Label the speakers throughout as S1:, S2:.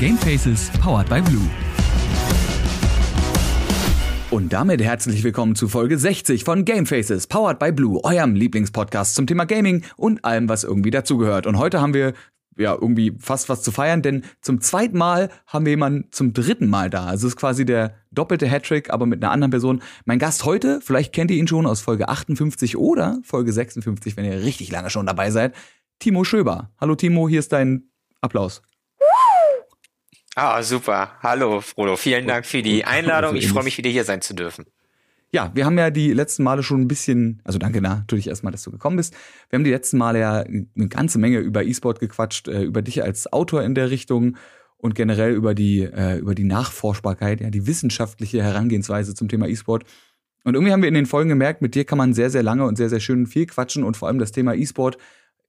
S1: Gamefaces powered by Blue. Und damit herzlich willkommen zu Folge 60 von Gamefaces, powered by Blue, eurem Lieblingspodcast zum Thema Gaming und allem, was irgendwie dazugehört. Und heute haben wir ja irgendwie fast was zu feiern, denn zum zweiten Mal haben wir jemanden zum dritten Mal da. Also es ist quasi der doppelte Hattrick, aber mit einer anderen Person. Mein Gast heute, vielleicht kennt ihr ihn schon aus Folge 58 oder Folge 56, wenn ihr richtig lange schon dabei seid. Timo Schöber. Hallo Timo, hier ist dein Applaus.
S2: Ah, super. Hallo, Frodo. Vielen Dank für die Einladung. Ich freue mich, wieder hier sein zu dürfen.
S1: Ja, wir haben ja die letzten Male schon ein bisschen, also danke natürlich erstmal, dass du gekommen bist. Wir haben die letzten Male ja eine ganze Menge über E-Sport gequatscht, äh, über dich als Autor in der Richtung und generell über die, äh, über die Nachforschbarkeit, ja, die wissenschaftliche Herangehensweise zum Thema E-Sport. Und irgendwie haben wir in den Folgen gemerkt, mit dir kann man sehr, sehr lange und sehr, sehr schön viel quatschen und vor allem das Thema E-Sport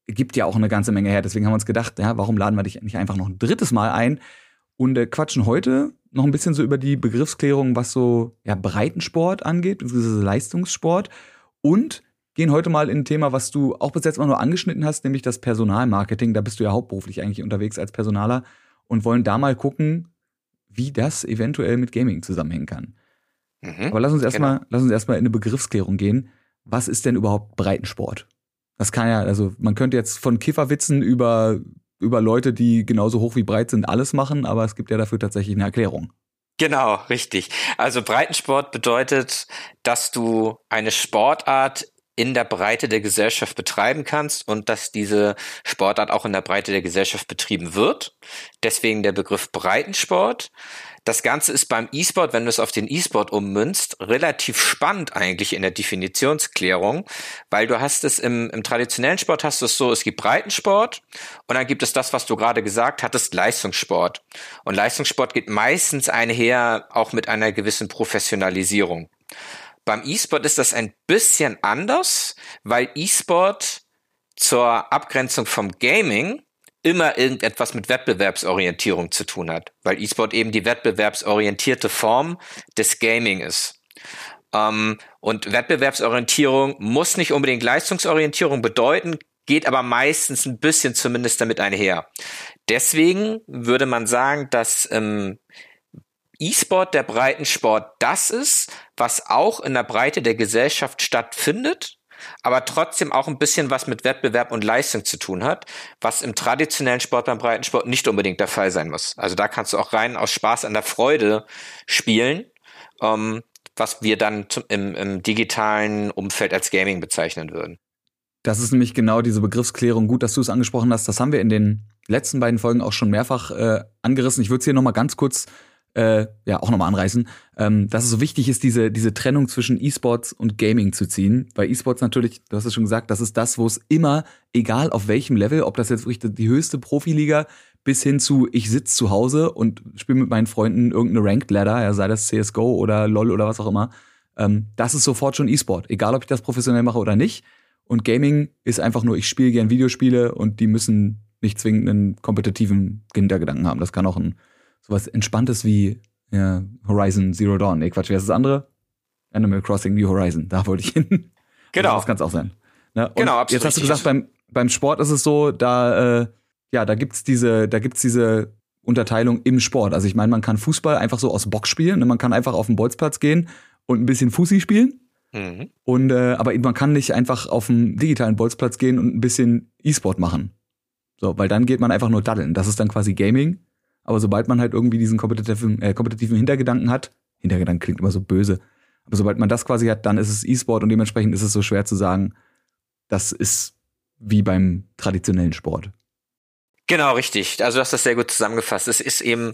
S1: gibt ja auch eine ganze Menge her. Deswegen haben wir uns gedacht, ja, warum laden wir dich nicht einfach noch ein drittes Mal ein und äh, quatschen heute noch ein bisschen so über die Begriffsklärung, was so ja, Breitensport angeht, beziehungsweise Leistungssport. Und gehen heute mal in ein Thema, was du auch bis jetzt mal nur angeschnitten hast, nämlich das Personalmarketing. Da bist du ja hauptberuflich eigentlich unterwegs als Personaler und wollen da mal gucken, wie das eventuell mit Gaming zusammenhängen kann. Mhm, Aber lass uns erstmal, genau. lass uns erstmal in eine Begriffsklärung gehen. Was ist denn überhaupt Breitensport? Das kann ja, also man könnte jetzt von Kifferwitzen über über Leute, die genauso hoch wie breit sind, alles machen, aber es gibt ja dafür tatsächlich eine Erklärung.
S2: Genau, richtig. Also Breitensport bedeutet, dass du eine Sportart in der Breite der Gesellschaft betreiben kannst und dass diese Sportart auch in der Breite der Gesellschaft betrieben wird. Deswegen der Begriff Breitensport. Das Ganze ist beim E-Sport, wenn du es auf den E-Sport ummünzt, relativ spannend eigentlich in der Definitionsklärung, weil du hast es im, im traditionellen Sport hast du es so, es gibt Breitensport und dann gibt es das, was du gerade gesagt hattest, Leistungssport. Und Leistungssport geht meistens einher auch mit einer gewissen Professionalisierung. Beim E-Sport ist das ein bisschen anders, weil E-Sport zur Abgrenzung vom Gaming immer irgendetwas mit Wettbewerbsorientierung zu tun hat, weil E-Sport eben die wettbewerbsorientierte Form des Gaming ist. Ähm, und Wettbewerbsorientierung muss nicht unbedingt Leistungsorientierung bedeuten, geht aber meistens ein bisschen zumindest damit einher. Deswegen würde man sagen, dass ähm, E-Sport der Breitensport das ist, was auch in der Breite der Gesellschaft stattfindet, aber trotzdem auch ein bisschen was mit Wettbewerb und Leistung zu tun hat, was im traditionellen Sport beim Breitensport nicht unbedingt der Fall sein muss. Also da kannst du auch rein aus Spaß an der Freude spielen, ähm, was wir dann zum, im, im digitalen Umfeld als Gaming bezeichnen würden.
S1: Das ist nämlich genau diese Begriffsklärung. Gut, dass du es angesprochen hast. Das haben wir in den letzten beiden Folgen auch schon mehrfach äh, angerissen. Ich würde es hier nochmal ganz kurz äh, ja auch nochmal anreißen, ähm, dass es so wichtig ist, diese, diese Trennung zwischen E-Sports und Gaming zu ziehen. Weil E-Sports natürlich, du hast es schon gesagt, das ist das, wo es immer, egal auf welchem Level, ob das jetzt wirklich die höchste Profiliga bis hin zu, ich sitze zu Hause und spiele mit meinen Freunden irgendeine Ranked Ladder, ja, sei das CSGO oder LOL oder was auch immer, ähm, das ist sofort schon E-Sport. Egal, ob ich das professionell mache oder nicht. Und Gaming ist einfach nur, ich spiele gern Videospiele und die müssen nicht zwingend einen kompetitiven Hintergedanken haben. Das kann auch ein sowas Entspanntes wie ja, Horizon Zero Dawn. Nee, Quatsch, wie heißt das andere? Animal Crossing New Horizon, da wollte ich hin. Genau. Das kann es auch sein. Ne? genau, absolut. Jetzt hast du gesagt, beim, beim Sport ist es so, da, äh, ja, da gibt's diese, da gibt's diese Unterteilung im Sport. Also ich meine, man kann Fußball einfach so aus Box spielen, ne? man kann einfach auf den Bolzplatz gehen und ein bisschen Fussi spielen. Mhm. Und äh, aber man kann nicht einfach auf den digitalen Bolzplatz gehen und ein bisschen E-Sport machen. So, weil dann geht man einfach nur daddeln. Das ist dann quasi Gaming. Aber sobald man halt irgendwie diesen kompetitiven, äh, kompetitiven Hintergedanken hat, Hintergedanken klingt immer so böse, aber sobald man das quasi hat, dann ist es E-Sport und dementsprechend ist es so schwer zu sagen, das ist wie beim traditionellen Sport.
S2: Genau, richtig. Also du hast das sehr gut zusammengefasst. Es ist eben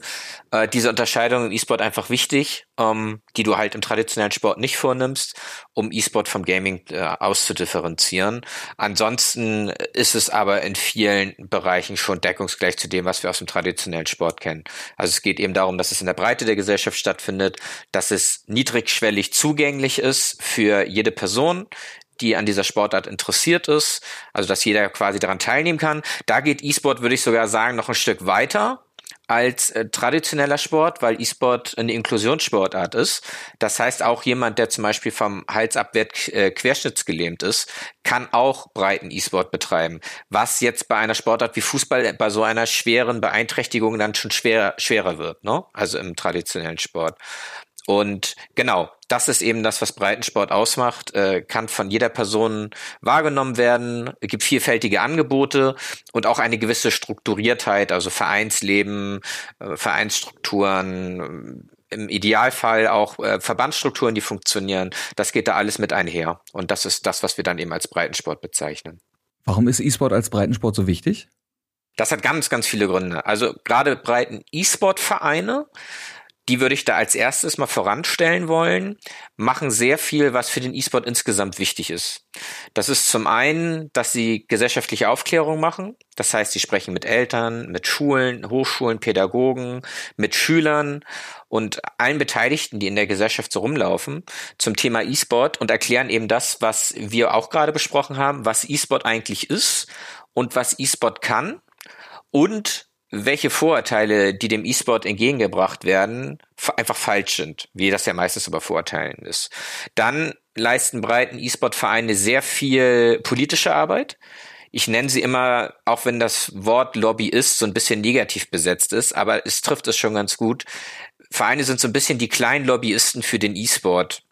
S2: äh, diese Unterscheidung im E-Sport einfach wichtig, ähm, die du halt im traditionellen Sport nicht vornimmst, um E-Sport vom Gaming äh, auszudifferenzieren. Ansonsten ist es aber in vielen Bereichen schon deckungsgleich zu dem, was wir aus dem traditionellen Sport kennen. Also es geht eben darum, dass es in der Breite der Gesellschaft stattfindet, dass es niedrigschwellig zugänglich ist für jede Person, die an dieser Sportart interessiert ist, also dass jeder quasi daran teilnehmen kann. Da geht E-Sport, würde ich sogar sagen, noch ein Stück weiter. als äh, traditioneller Sport, weil E-Sport eine Inklusionssportart ist. Das heißt, auch jemand, der zum Beispiel vom Hals abwärts äh, querschnittsgelähmt ist, kann auch breiten E-Sport betreiben. Was jetzt bei einer Sportart wie Fußball bei so einer schweren Beeinträchtigung dann schon schwer, schwerer wird, ne? Also im traditionellen Sport. Und genau, das ist eben das, was Breitensport ausmacht, äh, kann von jeder Person wahrgenommen werden, gibt vielfältige Angebote und auch eine gewisse Strukturiertheit, also Vereinsleben, äh, Vereinsstrukturen, im Idealfall auch äh, Verbandsstrukturen, die funktionieren. Das geht da alles mit einher. Und das ist das, was wir dann eben als Breitensport bezeichnen.
S1: Warum ist E-Sport als Breitensport so wichtig?
S2: Das hat ganz, ganz viele Gründe. Also gerade breiten E-Sport-Vereine die würde ich da als erstes mal voranstellen wollen, machen sehr viel, was für den E-Sport insgesamt wichtig ist. Das ist zum einen, dass sie gesellschaftliche Aufklärung machen. Das heißt, sie sprechen mit Eltern, mit Schulen, Hochschulen, Pädagogen, mit Schülern und allen Beteiligten, die in der Gesellschaft so rumlaufen, zum Thema E-Sport und erklären eben das, was wir auch gerade besprochen haben, was E-Sport eigentlich ist und was E-Sport kann und welche Vorurteile, die dem E-Sport entgegengebracht werden, einfach falsch sind, wie das ja meistens über Vorurteilen ist. Dann leisten breiten E-Sport-Vereine sehr viel politische Arbeit. Ich nenne sie immer, auch wenn das Wort Lobbyist so ein bisschen negativ besetzt ist, aber es trifft es schon ganz gut. Vereine sind so ein bisschen die kleinen Lobbyisten für den E-Sport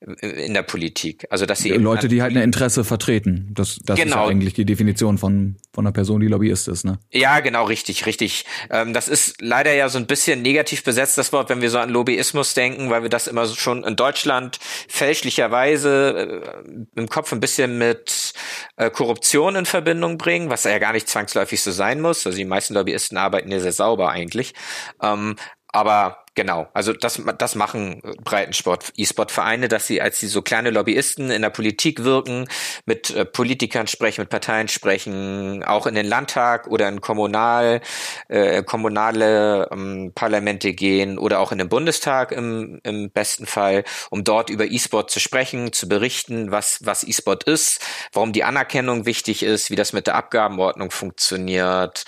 S2: in der Politik. Also dass sie
S1: Leute, die halt ein Interesse vertreten. Das, das genau. ist ja eigentlich die Definition von von einer Person, die Lobbyist ist, ne?
S2: Ja, genau, richtig, richtig. Ähm, das ist leider ja so ein bisschen negativ besetzt das Wort, wenn wir so an Lobbyismus denken, weil wir das immer schon in Deutschland fälschlicherweise äh, im Kopf ein bisschen mit äh, Korruption in Verbindung bringen, was ja gar nicht zwangsläufig so sein muss. Also die meisten Lobbyisten arbeiten ja sehr sauber eigentlich. Ähm, aber Genau, also das, das machen Breitensport, E-Sport-Vereine, dass sie als sie so kleine Lobbyisten in der Politik wirken, mit äh, Politikern sprechen, mit Parteien sprechen, auch in den Landtag oder in Kommunal, äh, kommunale ähm, Parlamente gehen oder auch in den Bundestag im, im besten Fall, um dort über E-Sport zu sprechen, zu berichten, was, was E-Sport ist, warum die Anerkennung wichtig ist, wie das mit der Abgabenordnung funktioniert,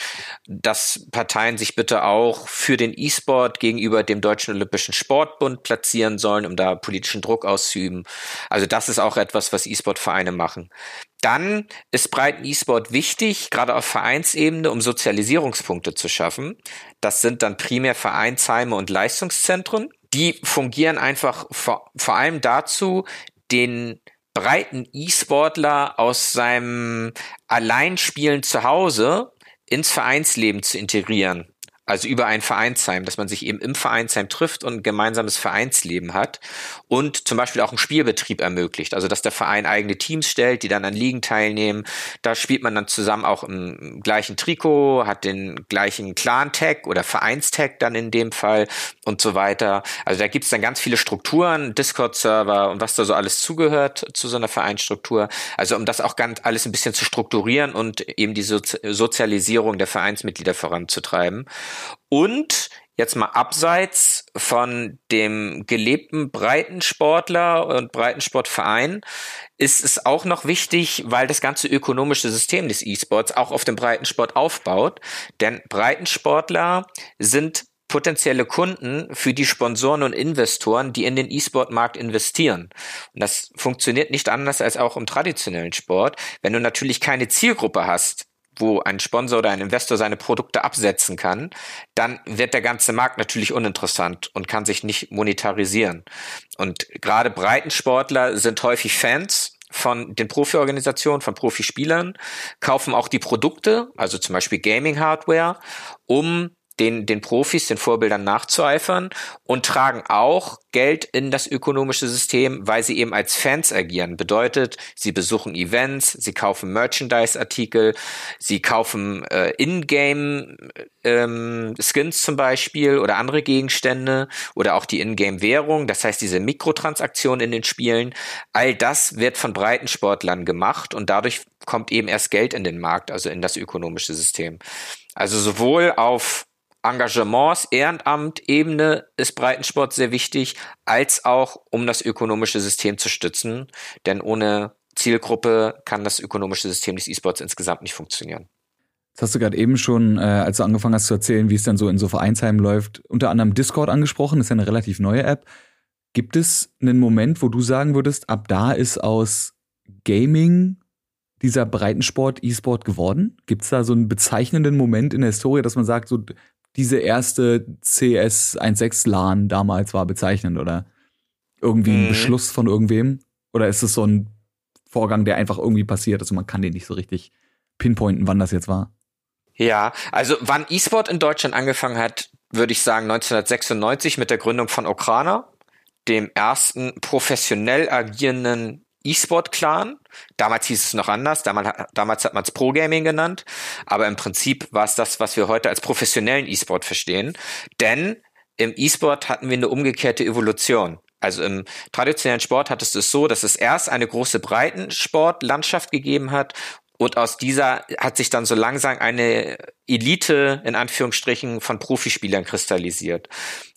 S2: dass Parteien sich bitte auch für den E-Sport gegenüber dem dem Deutschen Olympischen Sportbund platzieren sollen, um da politischen Druck auszuüben. Also das ist auch etwas, was E-Sport-Vereine machen. Dann ist breiten E-Sport wichtig, gerade auf Vereinsebene, um Sozialisierungspunkte zu schaffen. Das sind dann primär Vereinsheime und Leistungszentren. Die fungieren einfach vor, vor allem dazu, den breiten E-Sportler aus seinem Alleinspielen zu Hause ins Vereinsleben zu integrieren. Also über ein Vereinsheim, dass man sich eben im Vereinsheim trifft und ein gemeinsames Vereinsleben hat und zum Beispiel auch einen Spielbetrieb ermöglicht. Also dass der Verein eigene Teams stellt, die dann an Ligen teilnehmen. Da spielt man dann zusammen auch im gleichen Trikot, hat den gleichen Clan-Tag oder Vereinstag dann in dem Fall und so weiter. Also da gibt's dann ganz viele Strukturen, Discord-Server und was da so alles zugehört zu so einer Vereinsstruktur. Also um das auch ganz alles ein bisschen zu strukturieren und eben die Sozialisierung der Vereinsmitglieder voranzutreiben. Und jetzt mal abseits von dem gelebten Breitensportler und Breitensportverein ist es auch noch wichtig, weil das ganze ökonomische System des E-Sports auch auf dem Breitensport aufbaut. Denn Breitensportler sind potenzielle Kunden für die Sponsoren und Investoren, die in den E-Sport-Markt investieren. Und das funktioniert nicht anders als auch im traditionellen Sport. Wenn du natürlich keine Zielgruppe hast, wo ein Sponsor oder ein Investor seine Produkte absetzen kann, dann wird der ganze Markt natürlich uninteressant und kann sich nicht monetarisieren. Und gerade Breitensportler sind häufig Fans von den Profi-Organisationen, von Profispielern, kaufen auch die Produkte, also zum Beispiel Gaming-Hardware, um den, den Profis, den Vorbildern nachzueifern und tragen auch Geld in das ökonomische System, weil sie eben als Fans agieren. Bedeutet, sie besuchen Events, sie kaufen Merchandise-Artikel, sie kaufen äh, In-Game ähm, Skins zum Beispiel oder andere Gegenstände oder auch die In-Game-Währung, das heißt diese Mikrotransaktionen in den Spielen. All das wird von Breitensportlern gemacht und dadurch kommt eben erst Geld in den Markt, also in das ökonomische System. Also sowohl auf Engagements, Ehrenamt, Ebene ist Breitensport sehr wichtig, als auch um das ökonomische System zu stützen. Denn ohne Zielgruppe kann das ökonomische System des E-Sports insgesamt nicht funktionieren.
S1: Das hast du gerade eben schon, äh, als du angefangen hast zu erzählen, wie es dann so in so Vereinsheimen läuft, unter anderem Discord angesprochen. Das ist ja eine relativ neue App. Gibt es einen Moment, wo du sagen würdest, ab da ist aus Gaming dieser Breitensport E-Sport geworden? Gibt es da so einen bezeichnenden Moment in der Historie, dass man sagt, so diese erste CS 1.6 LAN damals war bezeichnend oder irgendwie ein mhm. Beschluss von irgendwem? Oder ist es so ein Vorgang, der einfach irgendwie passiert? Also man kann den nicht so richtig pinpointen, wann das jetzt war.
S2: Ja, also wann E-Sport in Deutschland angefangen hat, würde ich sagen 1996 mit der Gründung von Okrana, dem ersten professionell agierenden E-Sport-Clan. Damals hieß es noch anders, damals, damals hat man es Pro-Gaming genannt, aber im Prinzip war es das, was wir heute als professionellen E-Sport verstehen. Denn im E-Sport hatten wir eine umgekehrte Evolution. Also im traditionellen Sport hat es es so, dass es erst eine große Breitensportlandschaft gegeben hat und aus dieser hat sich dann so langsam eine Elite in Anführungsstrichen von Profispielern kristallisiert.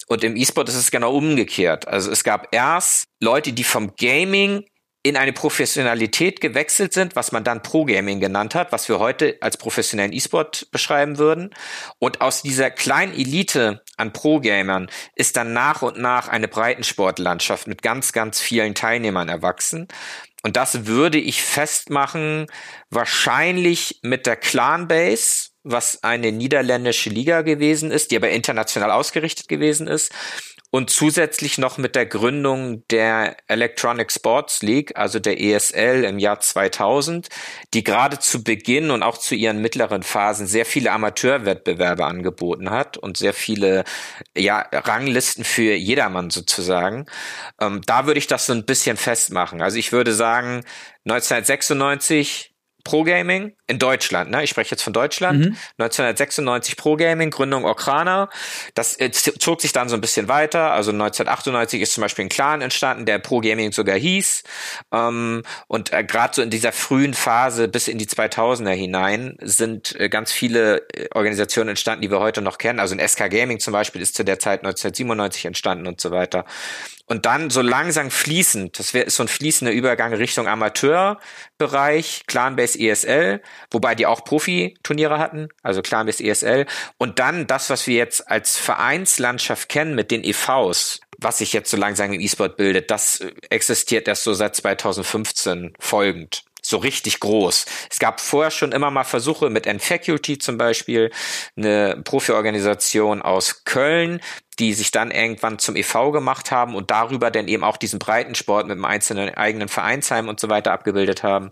S2: Und im E-Sport ist es genau umgekehrt. Also es gab erst Leute, die vom Gaming in eine Professionalität gewechselt sind, was man dann Pro-Gaming genannt hat, was wir heute als professionellen E-Sport beschreiben würden. Und aus dieser kleinen Elite an Pro-Gamern ist dann nach und nach eine Breitensportlandschaft mit ganz, ganz vielen Teilnehmern erwachsen. Und das würde ich festmachen, wahrscheinlich mit der Clan-Base, was eine niederländische Liga gewesen ist, die aber international ausgerichtet gewesen ist und zusätzlich noch mit der Gründung der Electronic Sports League, also der ESL im Jahr 2000, die gerade zu Beginn und auch zu ihren mittleren Phasen sehr viele Amateurwettbewerbe angeboten hat und sehr viele ja, Ranglisten für jedermann sozusagen. Ähm, da würde ich das so ein bisschen festmachen. Also ich würde sagen, 1996 Pro Gaming in Deutschland, ne? Ich spreche jetzt von Deutschland. Mhm. 1996 Pro Gaming, Gründung Okrana. Das äh, zog sich dann so ein bisschen weiter. Also 1998 ist zum Beispiel ein Clan entstanden, der Pro Gaming sogar hieß. Ähm, und äh, gerade so in dieser frühen Phase bis in die 2000er hinein sind äh, ganz viele äh, Organisationen entstanden, die wir heute noch kennen. Also ein SK Gaming zum Beispiel ist zu der Zeit 1997 entstanden und so weiter. Und dann so langsam fließend, das wäre so ein fließender Übergang Richtung Amateurbereich, Clanbase ESL, wobei die auch Profiturniere hatten, also Clanbase ESL. Und dann das, was wir jetzt als Vereinslandschaft kennen mit den EVs, was sich jetzt so langsam im E-Sport bildet, das existiert erst so seit 2015 folgend so richtig groß. Es gab vorher schon immer mal Versuche mit N-Faculty zum Beispiel, eine Profi-Organisation aus Köln, die sich dann irgendwann zum EV gemacht haben und darüber dann eben auch diesen Breitensport mit einem einzelnen eigenen Vereinsheim und so weiter abgebildet haben.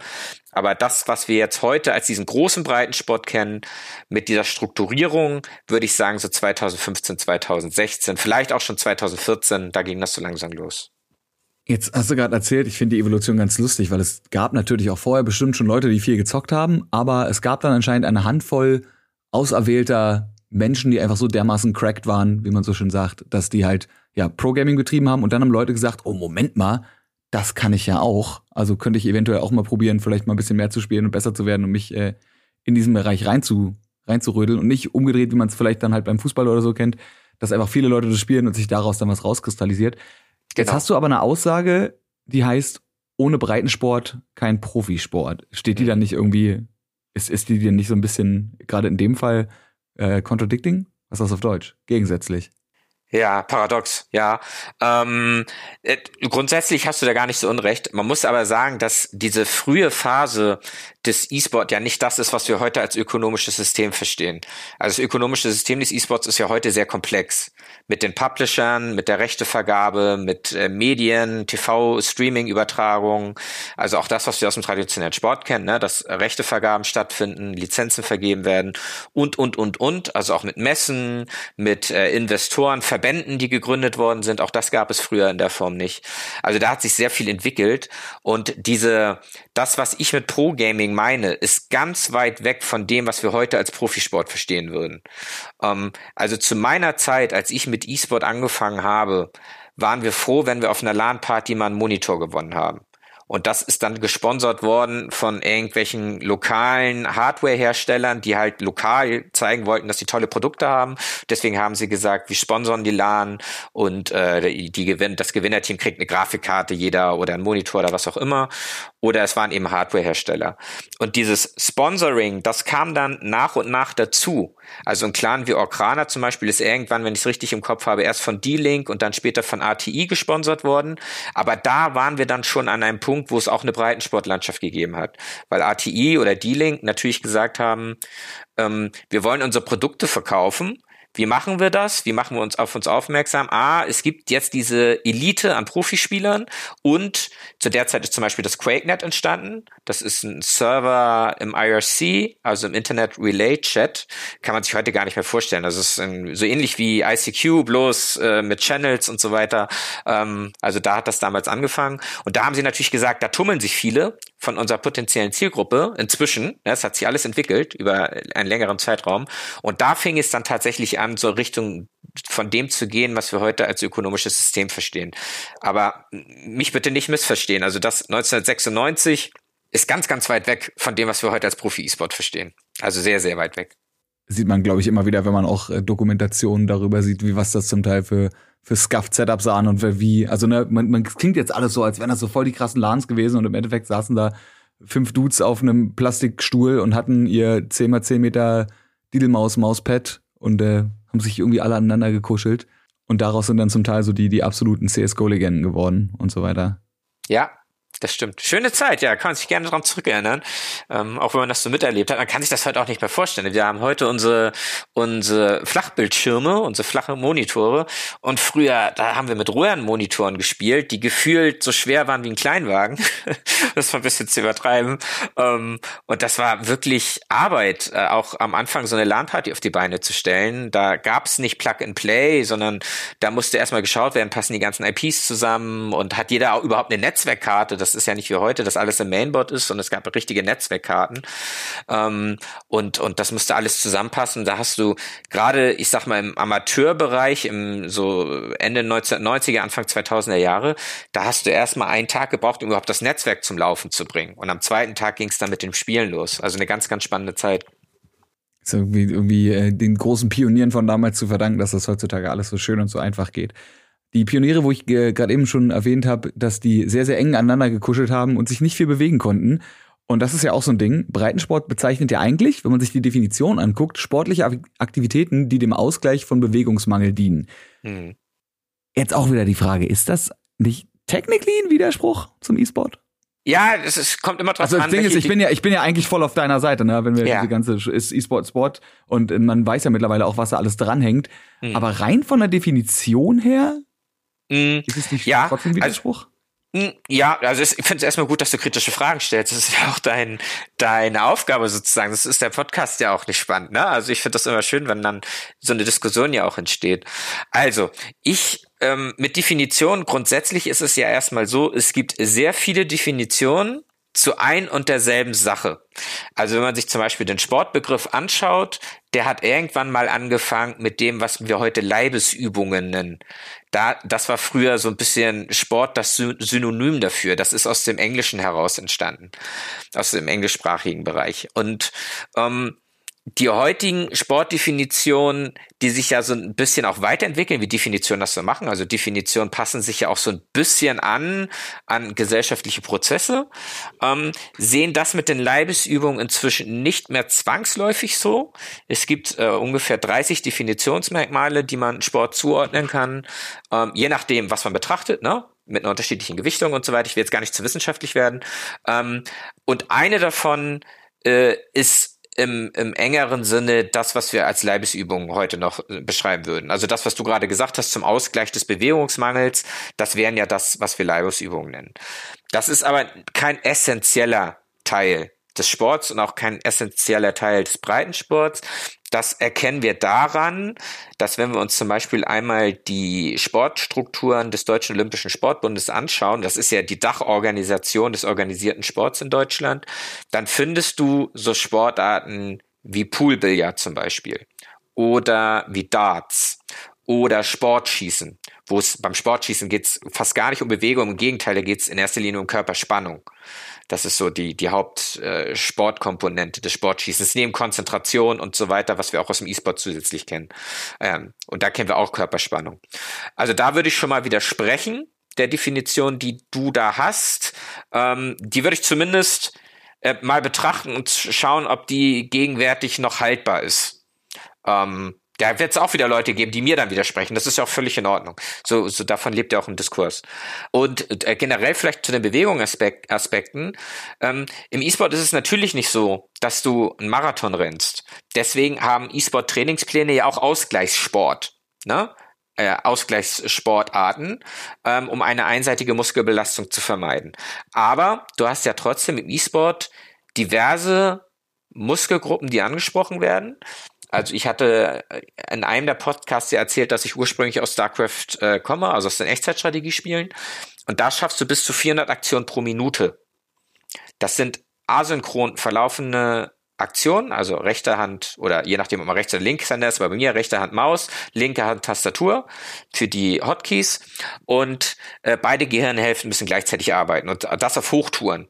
S2: Aber das, was wir jetzt heute als diesen großen Breitensport kennen, mit dieser Strukturierung, würde ich sagen, so 2015, 2016, vielleicht auch schon 2014, da ging das so langsam los.
S1: Jetzt hast du gerade erzählt, ich finde die Evolution ganz lustig, weil es gab natürlich auch vorher bestimmt schon Leute, die viel gezockt haben, aber es gab dann anscheinend eine Handvoll auserwählter Menschen, die einfach so dermaßen cracked waren, wie man so schön sagt, dass die halt ja Pro-Gaming betrieben haben und dann haben Leute gesagt, oh Moment mal, das kann ich ja auch. Also könnte ich eventuell auch mal probieren, vielleicht mal ein bisschen mehr zu spielen und besser zu werden und mich äh, in diesen Bereich rein zu, reinzurödeln und nicht umgedreht, wie man es vielleicht dann halt beim Fußball oder so kennt, dass einfach viele Leute das spielen und sich daraus dann was rauskristallisiert. Genau. Jetzt hast du aber eine Aussage, die heißt, ohne Breitensport kein Profisport. Steht die mhm. dann nicht irgendwie, ist, ist die dir nicht so ein bisschen, gerade in dem Fall, äh, contradicting? Was ist das auf Deutsch? Gegensätzlich.
S2: Ja, paradox, ja. Ähm, äh, grundsätzlich hast du da gar nicht so unrecht. Man muss aber sagen, dass diese frühe Phase des E-Sport ja nicht das ist, was wir heute als ökonomisches System verstehen. Also das ökonomische System des E-Sports ist ja heute sehr komplex. Mit den Publishern, mit der Rechtevergabe, mit äh, Medien, TV, Streaming, Übertragung. Also auch das, was wir aus dem traditionellen Sport kennen, ne? dass Rechtevergaben stattfinden, Lizenzen vergeben werden und, und, und, und. Also auch mit Messen, mit äh, Investoren, Verbänden, die gegründet worden sind. Auch das gab es früher in der Form nicht. Also da hat sich sehr viel entwickelt und diese, das, was ich mit Pro Gaming meine, ist ganz weit weg von dem, was wir heute als Profisport verstehen würden. Ähm, also zu meiner Zeit, als ich mit E-Sport angefangen habe, waren wir froh, wenn wir auf einer LAN-Party mal einen Monitor gewonnen haben. Und das ist dann gesponsert worden von irgendwelchen lokalen Hardware-Herstellern, die halt lokal zeigen wollten, dass sie tolle Produkte haben. Deswegen haben sie gesagt, wir sponsern die LAN und äh, die Gewinn das Gewinnerteam kriegt eine Grafikkarte, jeder oder ein Monitor oder was auch immer. Oder es waren eben Hardware-Hersteller. Und dieses Sponsoring, das kam dann nach und nach dazu. Also ein Clan wie Orkrana zum Beispiel ist irgendwann, wenn ich es richtig im Kopf habe, erst von D-Link und dann später von ATI gesponsert worden. Aber da waren wir dann schon an einem Punkt, wo es auch eine Breitensportlandschaft gegeben hat. Weil ATI oder D-Link natürlich gesagt haben, ähm, wir wollen unsere Produkte verkaufen wie machen wir das? Wie machen wir uns auf uns aufmerksam? Ah, es gibt jetzt diese Elite an Profispielern und zu der Zeit ist zum Beispiel das QuakeNet entstanden. Das ist ein Server im IRC, also im Internet Relay Chat. Kann man sich heute gar nicht mehr vorstellen. Das ist ein, so ähnlich wie ICQ, bloß äh, mit Channels und so weiter. Ähm, also da hat das damals angefangen. Und da haben sie natürlich gesagt, da tummeln sich viele von unserer potenziellen Zielgruppe inzwischen. Es hat sich alles entwickelt über einen längeren Zeitraum. Und da fing es dann tatsächlich an, so Richtung von dem zu gehen, was wir heute als ökonomisches System verstehen. Aber mich bitte nicht missverstehen. Also das 1996 ist ganz, ganz weit weg von dem, was wir heute als Profi-E-Sport verstehen. Also sehr, sehr weit weg.
S1: Sieht man, glaube ich, immer wieder, wenn man auch äh, Dokumentationen darüber sieht, wie was das zum Teil für für Scuffed-Setups sahen und wie, also ne, man, man klingt jetzt alles so, als wären das so voll die krassen LANs gewesen und im Endeffekt saßen da fünf Dudes auf einem Plastikstuhl und hatten ihr 10 x 10 Meter Didelmaus-Mauspad und äh, haben sich irgendwie alle aneinander gekuschelt. Und daraus sind dann zum Teil so die, die absoluten CSGO-Legenden geworden und so weiter.
S2: Ja, das stimmt. Schöne Zeit, ja, kann man sich gerne daran zurückerinnern. Ähm, auch wenn man das so miterlebt hat. Man kann sich das heute auch nicht mehr vorstellen. Wir haben heute unsere, unsere Flachbildschirme, unsere flache Monitore. Und früher, da haben wir mit Röhrenmonitoren gespielt, die gefühlt so schwer waren wie ein Kleinwagen. das war ein bisschen zu übertreiben. Ähm, und das war wirklich Arbeit, äh, auch am Anfang so eine LAN-Party auf die Beine zu stellen. Da gab's nicht Plug and Play, sondern da musste erstmal geschaut werden, passen die ganzen IPs zusammen und hat jeder auch überhaupt eine Netzwerkkarte. Das das ist ja nicht wie heute, dass alles im Mainboard ist, sondern es gab richtige Netzwerkkarten. Ähm, und, und das musste alles zusammenpassen. Da hast du gerade, ich sag mal, im Amateurbereich, im so Ende 1990er, Anfang 2000er Jahre, da hast du erstmal einen Tag gebraucht, um überhaupt das Netzwerk zum Laufen zu bringen. Und am zweiten Tag ging es dann mit dem Spielen los. Also eine ganz, ganz spannende Zeit
S1: ist irgendwie, irgendwie äh, den großen Pionieren von damals zu verdanken, dass das heutzutage alles so schön und so einfach geht. Die Pioniere, wo ich äh, gerade eben schon erwähnt habe, dass die sehr, sehr eng aneinander gekuschelt haben und sich nicht viel bewegen konnten. Und das ist ja auch so ein Ding. Breitensport bezeichnet ja eigentlich, wenn man sich die Definition anguckt, sportliche Aktivitäten, die dem Ausgleich von Bewegungsmangel dienen. Hm. Jetzt auch wieder die Frage, ist das nicht technically ein Widerspruch zum E-Sport?
S2: Ja, es ist, kommt immer drauf
S1: also,
S2: an.
S1: Also das Ding ist, ich bin ja, ich bin ja eigentlich voll auf deiner Seite, ne? Wenn wir ja. diese ganze ist E-Sport Sport und man weiß ja mittlerweile auch, was da alles dranhängt. Mhm. Aber rein von der Definition her
S2: Mm, ist es nicht ja, trotzdem
S1: also Widerspruch?
S2: Also, ja, also ich finde es erstmal gut, dass du kritische Fragen stellst. Das ist ja auch dein, deine Aufgabe sozusagen. Das ist der Podcast ja auch nicht spannend. Ne? Also ich finde das immer schön, wenn dann so eine Diskussion ja auch entsteht. Also ich ähm, mit Definition grundsätzlich ist es ja erstmal so, es gibt sehr viele Definitionen zu ein und derselben Sache. Also wenn man sich zum Beispiel den Sportbegriff anschaut, der hat irgendwann mal angefangen mit dem, was wir heute Leibesübungen nennen. Da, das war früher so ein bisschen Sport, das Synonym dafür. Das ist aus dem Englischen heraus entstanden, aus dem englischsprachigen Bereich. Und ähm, die heutigen Sportdefinitionen, die sich ja so ein bisschen auch weiterentwickeln, wie Definitionen das so machen. Also Definitionen passen sich ja auch so ein bisschen an, an gesellschaftliche Prozesse, ähm, sehen das mit den Leibesübungen inzwischen nicht mehr zwangsläufig so. Es gibt äh, ungefähr 30 Definitionsmerkmale, die man Sport zuordnen kann, ähm, je nachdem, was man betrachtet, ne? mit einer unterschiedlichen Gewichtung und so weiter. Ich will jetzt gar nicht zu wissenschaftlich werden. Ähm, und eine davon äh, ist im, im engeren Sinne das, was wir als Leibesübung heute noch äh, beschreiben würden. Also das, was du gerade gesagt hast zum Ausgleich des Bewegungsmangels, das wären ja das, was wir Leibesübungen nennen. Das ist aber kein essentieller Teil des Sports und auch kein essentieller Teil des Breitensports. Das erkennen wir daran, dass wenn wir uns zum Beispiel einmal die Sportstrukturen des Deutschen Olympischen Sportbundes anschauen, das ist ja die Dachorganisation des organisierten Sports in Deutschland, dann findest du so Sportarten wie Poolbillard zum Beispiel oder wie Darts oder Sportschießen wo es beim Sportschießen geht es fast gar nicht um Bewegung, im Gegenteil, da geht es in erster Linie um Körperspannung. Das ist so die, die Hauptsportkomponente äh, des Sportschießens, neben Konzentration und so weiter, was wir auch aus dem E-Sport zusätzlich kennen. Ähm, und da kennen wir auch Körperspannung. Also da würde ich schon mal widersprechen, der Definition, die du da hast. Ähm, die würde ich zumindest äh, mal betrachten und schauen, ob die gegenwärtig noch haltbar ist. Ähm, da wird es auch wieder Leute geben, die mir dann widersprechen. Das ist ja auch völlig in Ordnung. So, so davon lebt ja auch ein Diskurs. Und äh, generell vielleicht zu den Bewegungsaspekten. Ähm, Im E-Sport ist es natürlich nicht so, dass du einen Marathon rennst. Deswegen haben E-Sport-Trainingspläne ja auch Ausgleichssport. Ne? Äh, Ausgleichssportarten, ähm, um eine einseitige Muskelbelastung zu vermeiden. Aber du hast ja trotzdem im E-Sport diverse Muskelgruppen, die angesprochen werden. Also ich hatte äh, in einem der Podcasts ja erzählt, dass ich ursprünglich aus StarCraft äh, komme, also aus den Echtzeitstrategiespielen. Und da schaffst du bis zu 400 Aktionen pro Minute. Das sind asynchron verlaufende Aktionen, also rechte Hand oder je nachdem, ob man rechts oder links Hand ist, aber bei mir rechte Hand Maus, linke Hand Tastatur für die Hotkeys und äh, beide Gehirnhälften müssen gleichzeitig arbeiten und das auf Hochtouren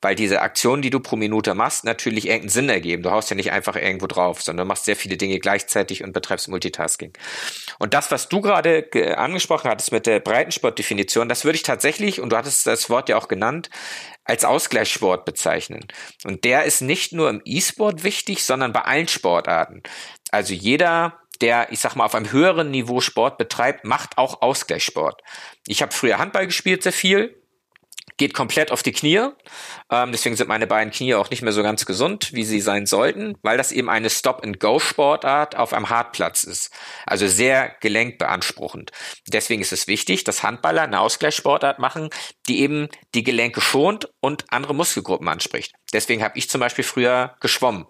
S2: weil diese Aktionen, die du pro Minute machst, natürlich irgendeinen Sinn ergeben. Du haust ja nicht einfach irgendwo drauf, sondern machst sehr viele Dinge gleichzeitig und betreibst Multitasking. Und das, was du gerade angesprochen hattest mit der Breitensportdefinition, das würde ich tatsächlich, und du hattest das Wort ja auch genannt, als Ausgleichssport bezeichnen. Und der ist nicht nur im E-Sport wichtig, sondern bei allen Sportarten. Also jeder der, ich sag mal, auf einem höheren Niveau Sport betreibt, macht auch Ausgleichssport. Ich habe früher Handball gespielt, sehr viel geht komplett auf die Knie. Ähm, deswegen sind meine beiden Knie auch nicht mehr so ganz gesund, wie sie sein sollten, weil das eben eine Stop-and-Go-Sportart auf einem Hartplatz ist. Also sehr gelenkbeanspruchend. Deswegen ist es wichtig, dass Handballer eine Ausgleichssportart machen, die eben die Gelenke schont und andere Muskelgruppen anspricht. Deswegen habe ich zum Beispiel früher geschwommen,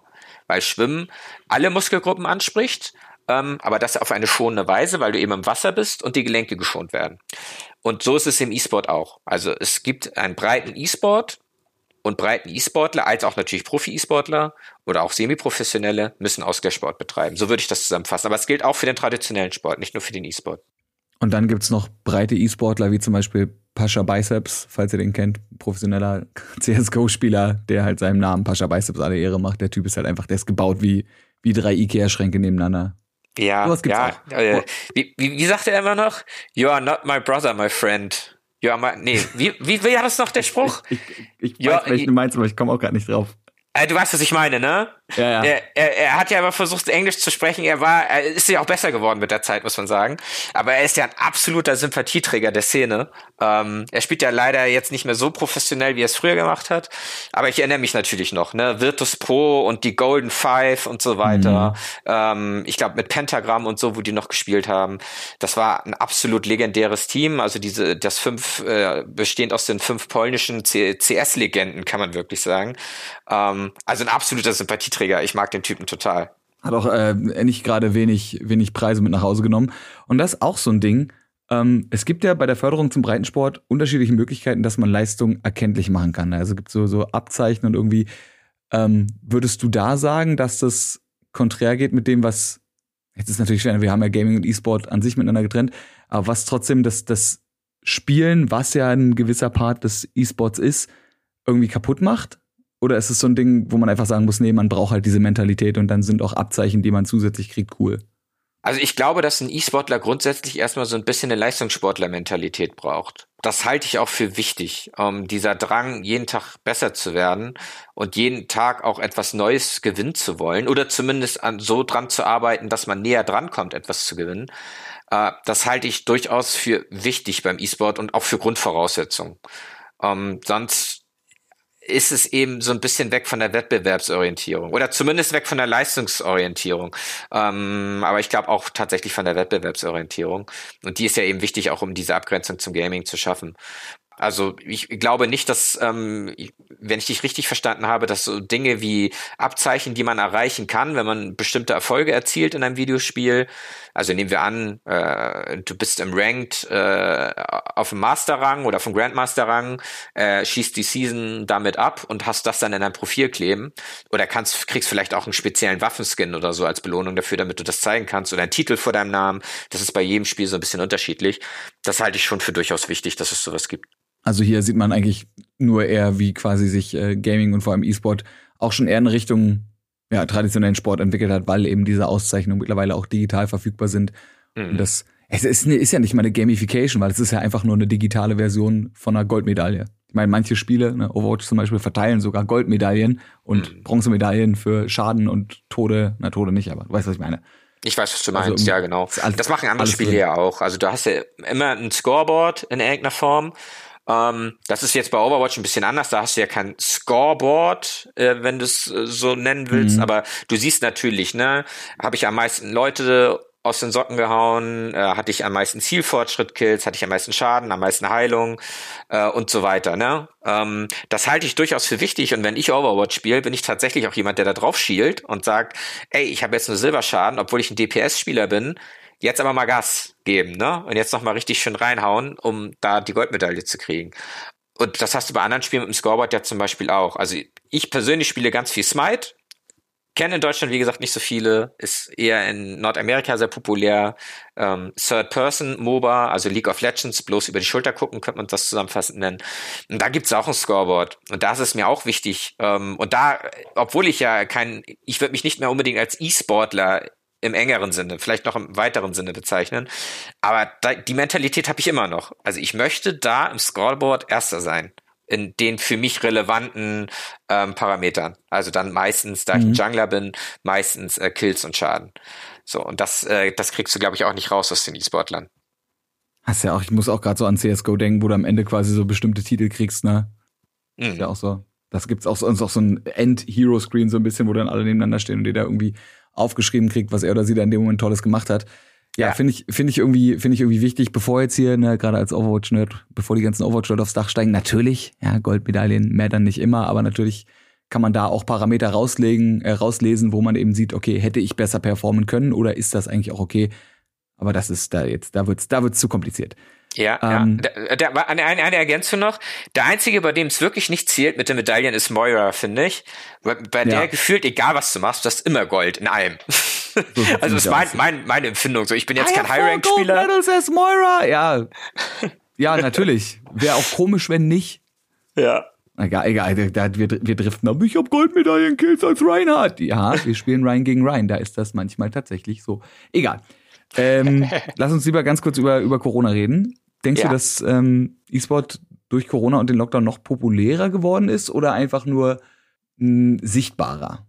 S2: weil Schwimmen alle Muskelgruppen anspricht ähm, aber das auf eine schonende Weise, weil du eben im Wasser bist und die Gelenke geschont werden. Und so ist es im E-Sport auch. Also es gibt einen breiten E-Sport und breiten E-Sportler, als auch natürlich Profi-E-Sportler oder auch Semiprofessionelle müssen Ausgleichssport betreiben. So würde ich das zusammenfassen. Aber es gilt auch für den traditionellen Sport, nicht nur für den E-Sport.
S1: Und dann gibt's noch breite E-Sportler, wie zum Beispiel Pascha Biceps, falls ihr den kennt, professioneller CSGO-Spieler, der halt seinem Namen Pascha Biceps alle Ehre macht. Der Typ ist halt einfach, der ist gebaut wie, wie drei Ikea-Schränke nebeneinander.
S2: Ja, ja. Äh, wie, wie, wie sagt er immer noch? You are not my brother, my friend. You are my, nee, wie, wie, wie war das noch der Spruch?
S1: Ich, ich, ich weiß, welchen du meinst, aber ich komme auch gerade nicht drauf.
S2: Äh, du weißt, was ich meine, ne? Ja, ja. Er, er, er hat ja aber versucht, Englisch zu sprechen. Er war, er ist ja auch besser geworden mit der Zeit, muss man sagen. Aber er ist ja ein absoluter Sympathieträger der Szene. Ähm, er spielt ja leider jetzt nicht mehr so professionell, wie er es früher gemacht hat. Aber ich erinnere mich natürlich noch, ne? Virtus Pro und die Golden Five und so weiter. Mhm. Ähm, ich glaube, mit Pentagram und so, wo die noch gespielt haben. Das war ein absolut legendäres Team. Also diese, das fünf, äh, bestehend aus den fünf polnischen CS-Legenden, kann man wirklich sagen. Ähm, also ein absoluter Sympathieträger. Ich mag den Typen total.
S1: Hat auch äh, nicht gerade wenig, wenig Preise mit nach Hause genommen. Und das ist auch so ein Ding. Ähm, es gibt ja bei der Förderung zum Breitensport unterschiedliche Möglichkeiten, dass man Leistung erkenntlich machen kann. Also gibt so, so Abzeichen und irgendwie. Ähm, würdest du da sagen, dass das konträr geht mit dem, was jetzt ist natürlich schwer, wir haben ja Gaming und E-Sport an sich miteinander getrennt, aber was trotzdem das, das Spielen, was ja ein gewisser Part des E-Sports ist, irgendwie kaputt macht? Oder ist es so ein Ding, wo man einfach sagen muss, nee, man braucht halt diese Mentalität und dann sind auch Abzeichen, die man zusätzlich kriegt, cool?
S2: Also ich glaube, dass ein E-Sportler grundsätzlich erstmal so ein bisschen eine Leistungssportler-Mentalität braucht. Das halte ich auch für wichtig. Um, dieser Drang, jeden Tag besser zu werden und jeden Tag auch etwas Neues gewinnen zu wollen oder zumindest an, so dran zu arbeiten, dass man näher dran kommt, etwas zu gewinnen. Uh, das halte ich durchaus für wichtig beim E-Sport und auch für Grundvoraussetzungen. Um, sonst ist es eben so ein bisschen weg von der Wettbewerbsorientierung oder zumindest weg von der Leistungsorientierung. Ähm, aber ich glaube auch tatsächlich von der Wettbewerbsorientierung. Und die ist ja eben wichtig, auch um diese Abgrenzung zum Gaming zu schaffen. Also ich glaube nicht, dass ähm, wenn ich dich richtig verstanden habe, dass so Dinge wie Abzeichen, die man erreichen kann, wenn man bestimmte Erfolge erzielt in einem Videospiel, also nehmen wir an, äh, du bist im Ranked äh, auf dem Master-Rang oder vom Grandmaster-Rang, äh, schießt die Season damit ab und hast das dann in dein Profil kleben oder kannst, kriegst vielleicht auch einen speziellen Waffenskin oder so als Belohnung dafür, damit du das zeigen kannst oder einen Titel vor deinem Namen. Das ist bei jedem Spiel so ein bisschen unterschiedlich. Das halte ich schon für durchaus wichtig, dass es sowas gibt.
S1: Also hier sieht man eigentlich nur eher, wie quasi sich äh, Gaming und vor allem E-Sport auch schon eher in Richtung ja, traditionellen Sport entwickelt hat, weil eben diese Auszeichnungen mittlerweile auch digital verfügbar sind. Mhm. Und das es ist, ist ja nicht mal eine Gamification, weil es ist ja einfach nur eine digitale Version von einer Goldmedaille. Ich meine, manche Spiele, ne, Overwatch zum Beispiel, verteilen sogar Goldmedaillen und mhm. Bronzemedaillen für Schaden und Tode, na Tode nicht, aber du weißt, was ich meine.
S2: Ich weiß, was du meinst, also, ja genau. Alles, das machen andere Spiele ja auch. Also du hast ja immer ein Scoreboard in irgendeiner Form ähm, das ist jetzt bei Overwatch ein bisschen anders. Da hast du ja kein Scoreboard, äh, wenn du es äh, so nennen willst. Mhm. Aber du siehst natürlich, ne, habe ich am meisten Leute aus den Socken gehauen, äh, hatte ich am meisten Zielfortschritt-Kills, hatte ich am meisten Schaden, am meisten Heilung äh, und so weiter. Ne? Ähm, das halte ich durchaus für wichtig und wenn ich Overwatch spiele, bin ich tatsächlich auch jemand, der da drauf schielt und sagt, ey, ich habe jetzt nur Silberschaden, obwohl ich ein DPS-Spieler bin, jetzt aber mal Gas geben, ne? Und jetzt noch mal richtig schön reinhauen, um da die Goldmedaille zu kriegen. Und das hast du bei anderen Spielen mit dem Scoreboard ja zum Beispiel auch. Also ich persönlich spiele ganz viel Smite. Kenne in Deutschland, wie gesagt, nicht so viele. Ist eher in Nordamerika sehr populär. Ähm, Third-Person-MOBA, also League of Legends, bloß über die Schulter gucken, könnte man das zusammenfassend nennen. Und da gibt's auch ein Scoreboard. Und da ist es mir auch wichtig. Ähm, und da, obwohl ich ja kein, ich würde mich nicht mehr unbedingt als E-Sportler im engeren Sinne, vielleicht noch im weiteren Sinne bezeichnen. Aber da, die Mentalität habe ich immer noch. Also ich möchte da im Scoreboard Erster sein in den für mich relevanten ähm, Parametern. Also dann meistens, da mhm. ich ein Jungler bin, meistens äh, Kills und Schaden. So, und das, äh, das kriegst du, glaube ich, auch nicht raus aus den E-Sportlern.
S1: Hast ja auch, ich muss auch gerade so an CSGO denken, wo du am Ende quasi so bestimmte Titel kriegst, ne? Mhm. Ist ja auch so. Das gibt's auch so, auch so ein End-Hero-Screen, so ein bisschen, wo dann alle nebeneinander stehen und die da irgendwie aufgeschrieben kriegt, was er oder sie da in dem Moment Tolles gemacht hat. Ja, ja. finde ich, finde ich irgendwie, finde ich irgendwie wichtig, bevor jetzt hier, ne, gerade als Overwatch-Nerd, bevor die ganzen Overwatch-Leute aufs Dach steigen, natürlich, ja, Goldmedaillen mehr dann nicht immer, aber natürlich kann man da auch Parameter rauslegen, äh, rauslesen, wo man eben sieht, okay, hätte ich besser performen können oder ist das eigentlich auch okay? Aber das ist da jetzt, da wird's, da wird's zu kompliziert.
S2: Ja, ähm, ja. Der, der, eine, eine Ergänzung noch. Der einzige, bei dem es wirklich nicht zählt mit den Medaillen, ist Moira, finde ich. Bei, bei ja. der gefühlt, egal was du machst, du hast immer Gold in allem. So also das ist mein, mein, meine Empfindung. So, ich bin jetzt I kein High-Rank-Spieler.
S1: Moira. Ja. Ja, natürlich. Wäre auch komisch, wenn nicht.
S2: Ja.
S1: Egal, egal, da, wir, wir driften ab. Ich hab Goldmedaillenkills als Reinhardt. Ja, wir spielen Ryan gegen Ryan. Da ist das manchmal tatsächlich so. Egal. Ähm, lass uns lieber ganz kurz über, über Corona reden. Denkst ja. du, dass ähm, E-Sport durch Corona und den Lockdown noch populärer geworden ist oder einfach nur mh, sichtbarer?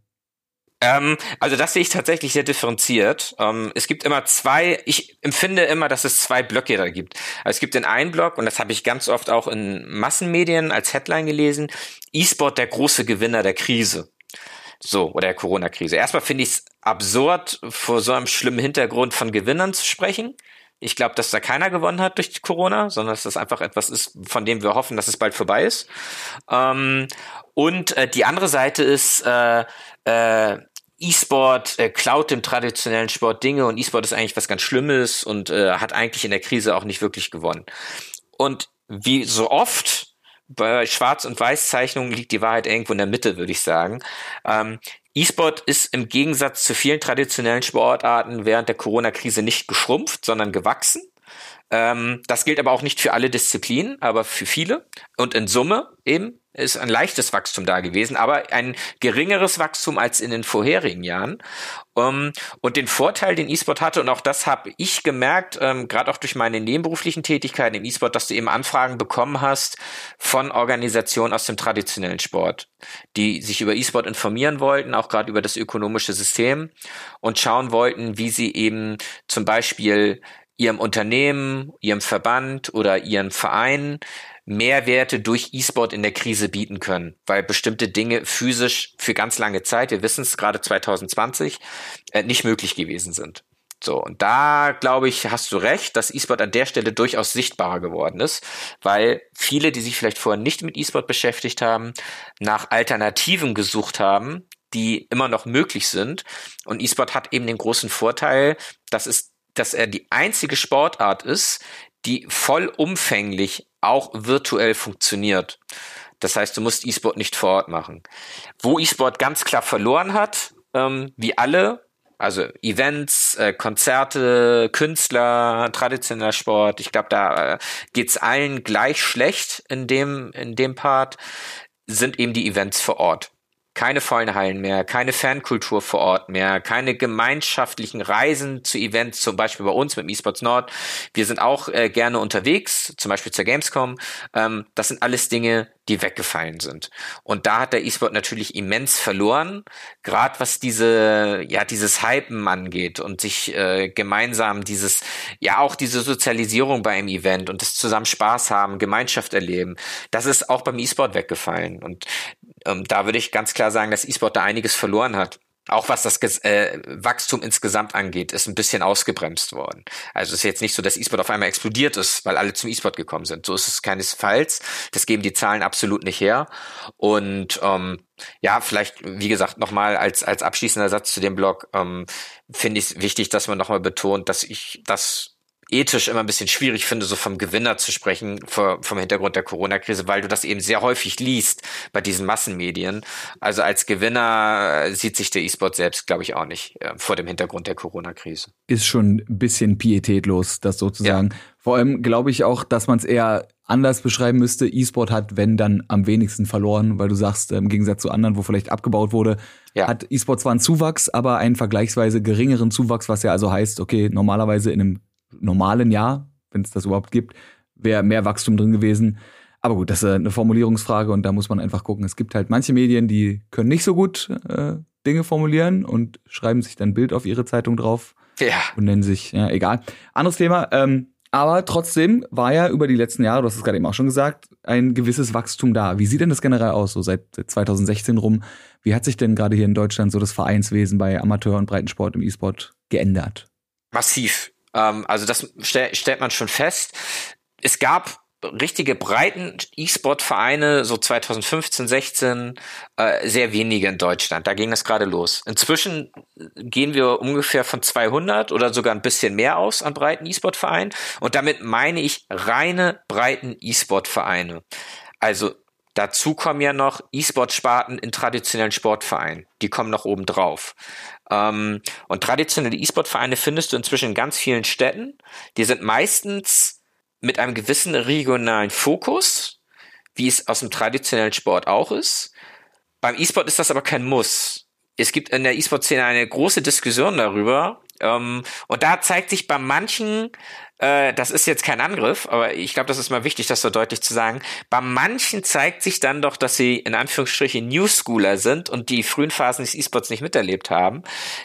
S2: Ähm, also das sehe ich tatsächlich sehr differenziert. Ähm, es gibt immer zwei, ich empfinde immer, dass es zwei Blöcke da gibt. Also es gibt den einen Block, und das habe ich ganz oft auch in Massenmedien als Headline gelesen, E-Sport der große Gewinner der Krise. So, oder der Corona-Krise. Erstmal finde ich es absurd, vor so einem schlimmen Hintergrund von Gewinnern zu sprechen. Ich glaube, dass da keiner gewonnen hat durch Corona, sondern dass das einfach etwas ist, von dem wir hoffen, dass es bald vorbei ist. Ähm, und äh, die andere Seite ist, äh, äh, E-Sport äh, klaut dem traditionellen Sport Dinge und E-Sport ist eigentlich was ganz Schlimmes und äh, hat eigentlich in der Krise auch nicht wirklich gewonnen. Und wie so oft bei Schwarz- und Weiß-Zeichnungen liegt die Wahrheit irgendwo in der Mitte, würde ich sagen. Ähm, E-Sport ist im Gegensatz zu vielen traditionellen Sportarten während der Corona-Krise nicht geschrumpft, sondern gewachsen. Ähm, das gilt aber auch nicht für alle Disziplinen, aber für viele. Und in Summe eben ist ein leichtes Wachstum da gewesen, aber ein geringeres Wachstum als in den vorherigen Jahren. Um, ähm, und den Vorteil, den E-Sport hatte, und auch das habe ich gemerkt, ähm, gerade auch durch meine nebenberuflichen Tätigkeiten im E-Sport, dass du eben Anfragen bekommen hast von Organisationen aus dem traditionellen Sport, die sich über E-Sport informieren wollten, auch gerade über das ökonomische System und schauen wollten, wie sie eben zum Beispiel ihrem Unternehmen, ihrem Verband oder ihren Verein Mehrwerte durch E-Sport in der Krise bieten können, weil bestimmte Dinge physisch für ganz lange Zeit, wir wissen es gerade 2020, äh, nicht möglich gewesen sind. So, und da glaube ich, hast du recht, dass E-Sport an der Stelle durchaus sichtbarer geworden ist, weil viele, die sich vielleicht vorher nicht mit E-Sport beschäftigt haben, nach Alternativen gesucht haben, die immer noch möglich sind. Und E-Sport hat eben den großen Vorteil, dass es, dass er die einzige Sportart ist, die vollumfänglich auch virtuell funktioniert. Das heißt, du musst E-Sport nicht vor Ort machen. Wo E-Sport ganz klar verloren hat, ähm, wie alle also Events, äh, Konzerte, Künstler, traditioneller Sport. Ich glaube, da äh, geht's allen gleich schlecht in dem in dem Part. Sind eben die Events vor Ort keine vollen Hallen mehr, keine Fankultur vor Ort mehr, keine gemeinschaftlichen Reisen zu Events, zum Beispiel bei uns mit dem eSports Nord. Wir sind auch äh, gerne unterwegs, zum Beispiel zur Gamescom. Ähm, das sind alles Dinge, die weggefallen sind. Und da hat der E-Sport natürlich immens verloren, gerade was diese, ja, dieses Hypen angeht und sich äh, gemeinsam dieses, ja, auch diese Sozialisierung bei einem Event und das zusammen Spaß haben, Gemeinschaft erleben, das ist auch beim E-Sport weggefallen. Und ähm, da würde ich ganz klar sagen, dass E-Sport da einiges verloren hat auch was das äh, Wachstum insgesamt angeht, ist ein bisschen ausgebremst worden. Also es ist jetzt nicht so, dass E-Sport auf einmal explodiert ist, weil alle zum E-Sport gekommen sind. So ist es keinesfalls. Das geben die Zahlen absolut nicht her. Und ähm, ja, vielleicht, wie gesagt, nochmal als, als abschließender Satz zu dem Blog, ähm, finde ich es wichtig, dass man nochmal betont, dass ich das ethisch immer ein bisschen schwierig finde, so vom Gewinner zu sprechen, vom Hintergrund der Corona-Krise, weil du das eben sehr häufig liest bei diesen Massenmedien. Also als Gewinner äh, sieht sich der E-Sport selbst, glaube ich, auch nicht äh, vor dem Hintergrund der Corona-Krise.
S1: Ist schon ein bisschen pietätlos, das sozusagen. Ja. Vor allem glaube ich auch, dass man es eher anders beschreiben müsste. E-Sport hat, wenn dann am wenigsten verloren, weil du sagst, im Gegensatz zu anderen, wo vielleicht abgebaut wurde, ja. hat E-Sport zwar einen Zuwachs, aber einen vergleichsweise geringeren Zuwachs, was ja also heißt, okay, normalerweise in einem normalen Jahr, wenn es das überhaupt gibt, wäre mehr Wachstum drin gewesen. Aber gut, das ist eine Formulierungsfrage und da muss man einfach gucken. Es gibt halt manche Medien, die können nicht so gut äh, Dinge formulieren und schreiben sich dann ein Bild auf ihre Zeitung drauf ja. und nennen sich, ja, egal. Anderes Thema. Ähm, aber trotzdem war ja über die letzten Jahre, du hast es gerade eben auch schon gesagt, ein gewisses Wachstum da. Wie sieht denn das generell aus, so seit 2016 rum? Wie hat sich denn gerade hier in Deutschland so das Vereinswesen bei Amateur- und Breitensport im E-Sport geändert?
S2: Massiv. Ähm, also das stell, stellt man schon fest. Es gab richtige breiten E-Sport-Vereine, so 2015, 16, äh, sehr wenige in Deutschland. Da ging das gerade los. Inzwischen gehen wir ungefähr von 200 oder sogar ein bisschen mehr aus an breiten E-Sport-Vereinen. Und damit meine ich reine breiten E-Sport-Vereine. Also dazu kommen ja noch E-Sport-Sparten in traditionellen Sportvereinen. Die kommen noch oben drauf. Ähm, und traditionelle E-Sport-Vereine findest du inzwischen in ganz vielen Städten. Die sind meistens mit einem gewissen regionalen Fokus, wie es aus dem traditionellen Sport auch ist. Beim E-Sport ist das aber kein Muss. Es gibt in der E-Sport-Szene eine große Diskussion darüber. Ähm, und da zeigt sich bei manchen äh, das ist jetzt kein Angriff, aber ich glaube, das ist mal wichtig, das so deutlich zu sagen. Bei manchen zeigt sich dann doch, dass sie in Anführungsstrichen Newschooler sind und die frühen Phasen des E-Sports nicht miterlebt haben,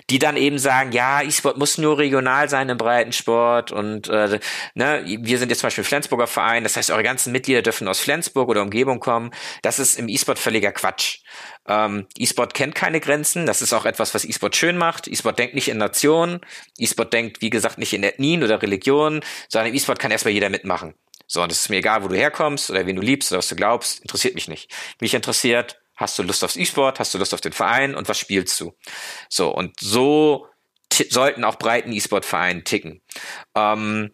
S2: die dann eben sagen, ja, E-Sport muss nur regional sein im Breitensport und äh, ne, wir sind jetzt zum Beispiel Flensburger Verein, das heißt, eure ganzen Mitglieder dürfen aus Flensburg oder Umgebung kommen. Das ist im E-Sport völliger Quatsch. Ähm, E-Sport kennt keine Grenzen. Das ist auch etwas, was E-Sport schön macht. E-Sport denkt nicht in Nationen. E-Sport denkt, wie gesagt, nicht in Ethnien oder Religionen, sondern im E-Sport kann erstmal jeder mitmachen. So, und es ist mir egal, wo du herkommst oder wen du liebst oder was du glaubst, interessiert mich nicht. Mich interessiert, hast du Lust aufs E-Sport, hast du Lust auf den Verein und was spielst du? So, und so sollten auch breiten E-Sport-Vereine ticken. Ähm,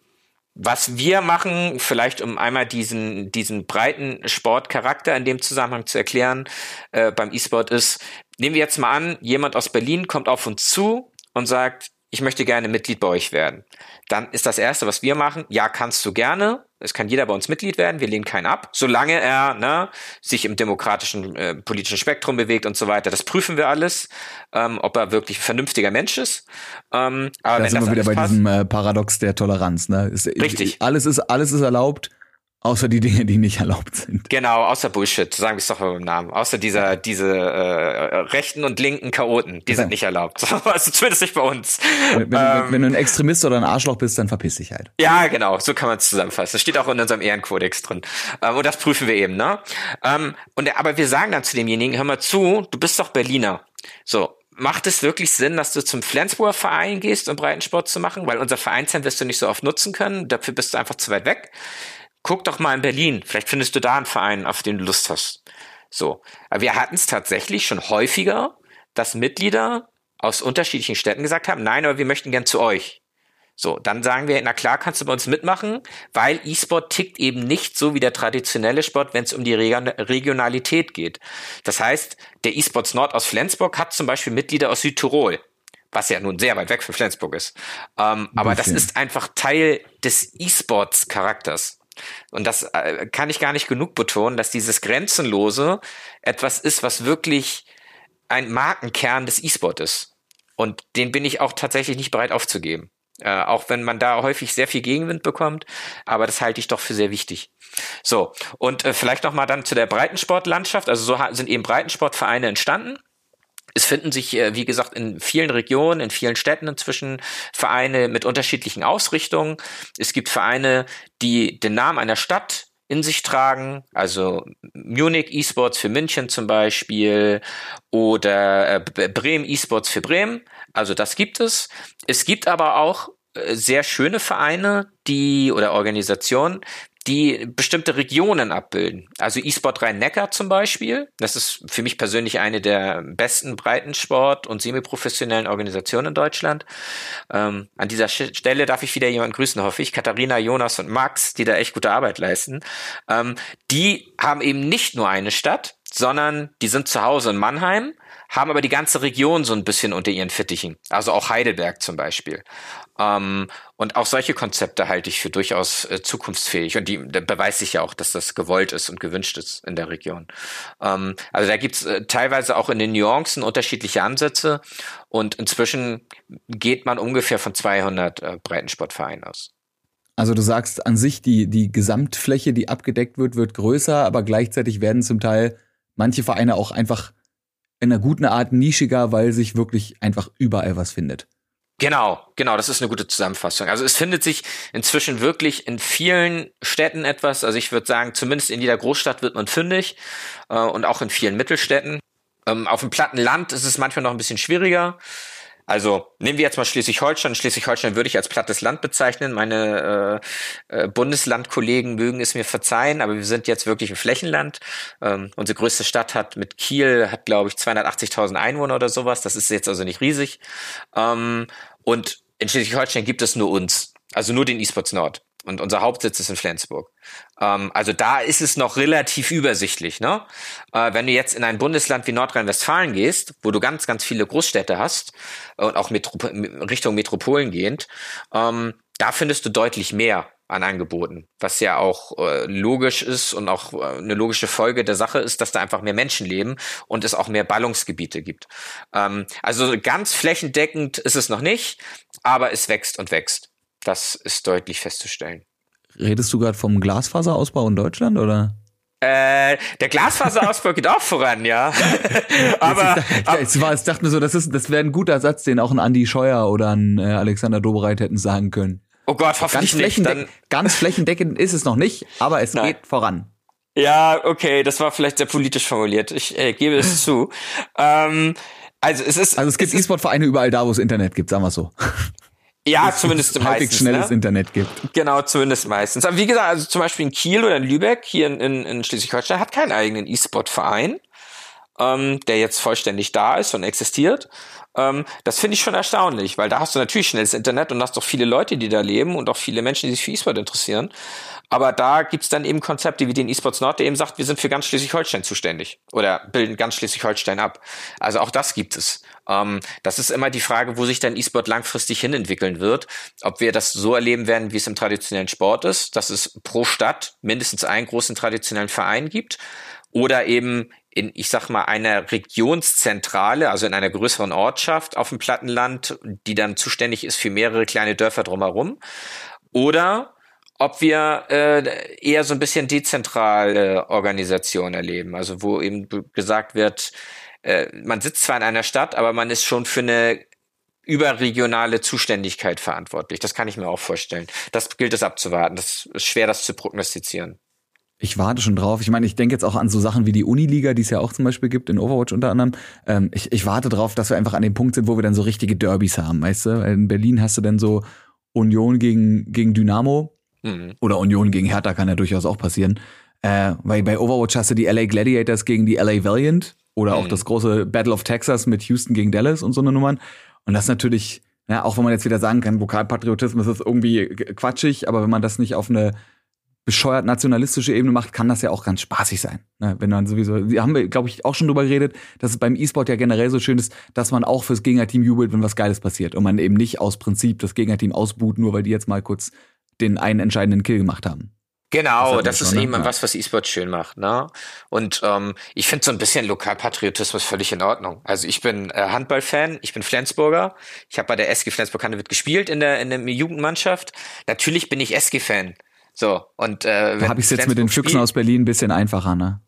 S2: was wir machen, vielleicht um einmal diesen, diesen breiten Sportcharakter in dem Zusammenhang zu erklären, äh, beim E-Sport ist, nehmen wir jetzt mal an, jemand aus Berlin kommt auf uns zu und sagt, ich möchte gerne Mitglied bei euch werden. Dann ist das Erste, was wir machen, ja, kannst du gerne. Es kann jeder bei uns Mitglied werden, wir lehnen keinen ab, solange er ne, sich im demokratischen äh, politischen Spektrum bewegt und so weiter. Das prüfen wir alles, ähm, ob er wirklich ein vernünftiger Mensch ist.
S1: Ähm, aber da wenn sind das wir wieder bei passt, diesem äh, Paradox der Toleranz. Ne? Ist,
S2: Richtig.
S1: Alles ist, alles ist erlaubt, Außer die Dinge, die nicht erlaubt sind.
S2: Genau, außer Bullshit, sagen wir es doch mal beim Namen. Außer dieser, diese äh, rechten und linken Chaoten, die ja. sind nicht erlaubt. also zumindest nicht bei uns.
S1: Wenn, ähm, wenn, du ein Extremist oder ein Arschloch bist, dann verpiss dich halt.
S2: Ja, genau, so kann man es zusammenfassen. Das steht auch in unserem Ehrenkodex drin. Ähm, und das prüfen wir eben, ne? Ähm, und aber wir sagen dann zu demjenigen, hör mal zu, du bist doch Berliner. So, macht es wirklich Sinn, dass du zum Flensburger Verein gehst, um Breitensport zu machen? Weil unser Vereinsheim wirst du nicht so oft nutzen können. Dafür bist du einfach zu weit weg. Guck doch mal in Berlin. Vielleicht findest du da einen Verein, auf den du Lust hast. So. Aber wir hatten es tatsächlich schon häufiger, dass Mitglieder aus unterschiedlichen Städten gesagt haben, nein, aber wir möchten gern zu euch. So, dann sagen wir, na klar, kannst du bei uns mitmachen, weil E-Sport tickt eben nicht so wie der traditionelle Sport, wenn es um die Regionalität geht. Das heißt, der E-Sports Nord aus Flensburg hat zum Beispiel Mitglieder aus Südtirol, was ja nun sehr weit weg von Flensburg ist. Ähm, aber das ist einfach Teil des E-Sports-Charakters. Und das äh, kann ich gar nicht genug betonen, dass dieses Grenzenlose etwas ist, was wirklich ein Markenkern des E-Sport ist. Und den bin ich auch tatsächlich nicht bereit aufzugeben. Äh, auch wenn man da häufig sehr viel Gegenwind bekommt, aber das halte ich doch für sehr wichtig. So, und äh, vielleicht nochmal dann zu der Breitensportlandschaft. Also so sind eben Breitensportvereine entstanden. Es finden sich, äh, wie gesagt, in vielen Regionen, in vielen Städten inzwischen Vereine mit unterschiedlichen Ausrichtungen. Es gibt Vereine, die den Namen einer Stadt in sich tragen, also Munich Esports für München zum Beispiel oder äh, Bremen Esports für Bremen. Also das gibt es. Es gibt aber auch äh, sehr schöne Vereine, die oder Organisationen, die bestimmte Regionen abbilden. Also E-Sport Rhein-Neckar zum Beispiel. Das ist für mich persönlich eine der besten Breitensport- und semiprofessionellen Organisationen in Deutschland. Ähm, an dieser Stelle darf ich wieder jemanden grüßen, hoffe ich. Katharina, Jonas und Max, die da echt gute Arbeit leisten. Ähm, die haben eben nicht nur eine Stadt, sondern die sind zu Hause in Mannheim, haben aber die ganze Region so ein bisschen unter ihren Fittichen. Also auch Heidelberg zum Beispiel. Ähm, und auch solche Konzepte halte ich für durchaus äh, zukunftsfähig. Und die beweist sich ja auch, dass das gewollt ist und gewünscht ist in der Region. Ähm, also da gibt's äh, teilweise auch in den Nuancen unterschiedliche Ansätze. Und inzwischen geht man ungefähr von 200 äh, Breitensportvereinen aus.
S1: Also du sagst an sich, die, die Gesamtfläche, die abgedeckt wird, wird größer, aber gleichzeitig werden zum Teil manche Vereine auch einfach in einer guten Art nischiger, weil sich wirklich einfach überall was findet.
S2: Genau, genau, das ist eine gute Zusammenfassung. Also es findet sich inzwischen wirklich in vielen Städten etwas. Also ich würde sagen, zumindest in jeder Großstadt wird man fündig äh, und auch in vielen Mittelstädten. Ähm, auf dem platten Land ist es manchmal noch ein bisschen schwieriger. Also nehmen wir jetzt mal Schleswig-Holstein. Schleswig-Holstein würde ich als plattes Land bezeichnen. Meine äh, äh, Bundeslandkollegen mögen es mir verzeihen, aber wir sind jetzt wirklich ein Flächenland. Ähm, unsere größte Stadt hat mit Kiel, hat glaube ich 280.000 Einwohner oder sowas. Das ist jetzt also nicht riesig. Ähm, und in Schleswig-Holstein gibt es nur uns, also nur den eSports Nord. Und unser Hauptsitz ist in Flensburg. Ähm, also da ist es noch relativ übersichtlich. Ne? Äh, wenn du jetzt in ein Bundesland wie Nordrhein-Westfalen gehst, wo du ganz, ganz viele Großstädte hast und auch Metrop Richtung Metropolen gehend, ähm, da findest du deutlich mehr an Angeboten, was ja auch äh, logisch ist und auch äh, eine logische Folge der Sache ist, dass da einfach mehr Menschen leben und es auch mehr Ballungsgebiete gibt. Ähm, also ganz flächendeckend ist es noch nicht, aber es wächst und wächst. Das ist deutlich festzustellen.
S1: Redest du gerade vom Glasfaserausbau in Deutschland oder?
S2: Äh, der Glasfaserausbau geht auch voran, ja.
S1: aber ich, dachte, ich, war, ich dachte mir so, das ist, das wäre ein guter Satz, den auch ein Andy Scheuer oder ein äh, Alexander Dobereit hätten sagen können.
S2: Oh Gott, hoffentlich
S1: ganz
S2: nicht.
S1: Dann ganz flächendeckend ist es noch nicht, aber es Nein. geht voran.
S2: Ja, okay, das war vielleicht sehr politisch formuliert. Ich äh, gebe es zu. Ähm, also es ist.
S1: Also es gibt E-Sport-Vereine überall da, wo es Internet gibt, sagen wir so.
S2: Ja, zumindest es meistens.
S1: schnelles ne? Internet gibt.
S2: Genau, zumindest meistens. Aber wie gesagt, also zum Beispiel in Kiel oder in Lübeck, hier in, in, in Schleswig-Holstein, hat keinen eigenen E-Sport-Verein, ähm, der jetzt vollständig da ist und existiert. Ähm, das finde ich schon erstaunlich, weil da hast du natürlich schnelles Internet und hast doch viele Leute, die da leben und auch viele Menschen, die sich für E-Sport interessieren. Aber da gibt's dann eben Konzepte wie den eSports Nord, der eben sagt, wir sind für ganz Schleswig-Holstein zuständig oder bilden ganz Schleswig-Holstein ab. Also auch das gibt es. Ähm, das ist immer die Frage, wo sich dann E-Sport langfristig hinentwickeln wird. Ob wir das so erleben werden, wie es im traditionellen Sport ist, dass es pro Stadt mindestens einen großen traditionellen Verein gibt oder eben in, ich sag mal, einer Regionszentrale, also in einer größeren Ortschaft auf dem Plattenland, die dann zuständig ist für mehrere kleine Dörfer drumherum. Oder ob wir äh, eher so ein bisschen dezentrale Organisation erleben, also wo eben gesagt wird, äh, man sitzt zwar in einer Stadt, aber man ist schon für eine überregionale Zuständigkeit verantwortlich. Das kann ich mir auch vorstellen. Das gilt es abzuwarten. Das ist schwer, das zu prognostizieren.
S1: Ich warte schon drauf. Ich meine, ich denke jetzt auch an so Sachen wie die Uniliga, die es ja auch zum Beispiel gibt, in Overwatch unter anderem. Ähm, ich, ich warte drauf, dass wir einfach an dem Punkt sind, wo wir dann so richtige Derbys haben, weißt du? In Berlin hast du dann so Union gegen, gegen Dynamo mhm. oder Union gegen Hertha kann ja durchaus auch passieren. Äh, weil bei Overwatch hast du die LA Gladiators gegen die LA Valiant oder mhm. auch das große Battle of Texas mit Houston gegen Dallas und so eine Nummern. Und das ist natürlich, ja, auch wenn man jetzt wieder sagen kann, Lokalpatriotismus ist irgendwie quatschig, aber wenn man das nicht auf eine bescheuert nationalistische Ebene macht, kann das ja auch ganz spaßig sein. Ne? Wenn man sowieso, wir haben, glaube ich, auch schon drüber geredet, dass es beim E-Sport ja generell so schön ist, dass man auch fürs Gegnerteam jubelt, wenn was Geiles passiert und man eben nicht aus Prinzip das Gegnerteam ausbuht, nur weil die jetzt mal kurz den einen entscheidenden Kill gemacht haben.
S2: Genau, das, das ist schon, eben ne? was, was E-Sport schön macht. Ne? Und ähm, ich finde so ein bisschen Lokalpatriotismus völlig in Ordnung. Also ich bin äh, Handballfan, ich bin Flensburger. Ich habe bei der SG Flensburg-Handewitt gespielt in der, in der Jugendmannschaft. Natürlich bin ich SG-Fan. So, und äh,
S1: da habe ich es jetzt mit den Füchsen aus Berlin ein bisschen einfacher, ne?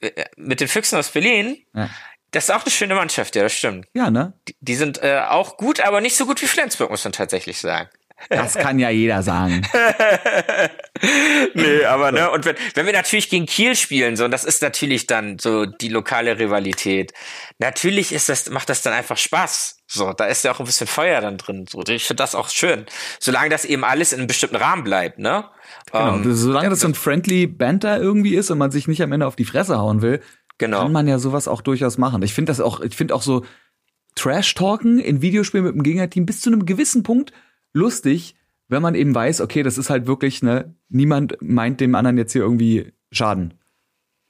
S2: Äh, äh, mit den Füchsen aus Berlin? Ja. Das ist auch eine schöne Mannschaft, ja, das stimmt.
S1: Ja, ne?
S2: Die, die sind äh, auch gut, aber nicht so gut wie Flensburg, muss man tatsächlich sagen.
S1: Das kann ja jeder sagen.
S2: nee, aber ne, und wenn, wenn wir natürlich gegen Kiel spielen, so, und das ist natürlich dann so die lokale Rivalität. Natürlich ist das, macht das dann einfach Spaß. So, da ist ja auch ein bisschen Feuer dann drin. So, ich finde das auch schön. Solange das eben alles in einem bestimmten Rahmen bleibt, ne?
S1: Genau, ähm, solange das so ein friendly Banter irgendwie ist und man sich nicht am Ende auf die Fresse hauen will, genau. kann man ja sowas auch durchaus machen. Ich finde das auch, ich finde auch so Trash-Talken in Videospielen mit dem Gegnerteam bis zu einem gewissen Punkt lustig, wenn man eben weiß, okay, das ist halt wirklich, ne, niemand meint dem anderen jetzt hier irgendwie Schaden.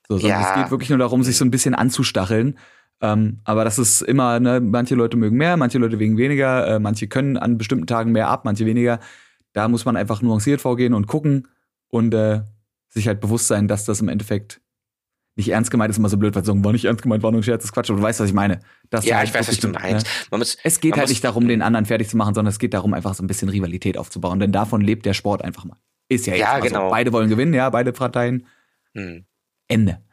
S1: So, sondern ja. es geht wirklich nur darum, sich so ein bisschen anzustacheln. Ähm, aber das ist immer, ne, manche Leute mögen mehr, manche Leute wegen weniger, äh, manche können an bestimmten Tagen mehr ab, manche weniger. Da muss man einfach nuanciert vorgehen und gucken und äh, sich halt bewusst sein, dass das im Endeffekt nicht ernst gemeint ist immer so blöd, weil sagen, war nicht ernst gemeint, war nur ein Scherz, das ist Quatsch, aber du weißt, was ich meine.
S2: Das ja, halt ich weiß, was du meinst.
S1: Ne? Muss, es geht halt nicht darum, den anderen fertig zu machen, sondern es geht darum, einfach so ein bisschen Rivalität aufzubauen, denn davon lebt der Sport einfach mal. Ist ja jetzt ja, genau. so. Beide wollen gewinnen, ja, beide Parteien. Hm. Ende.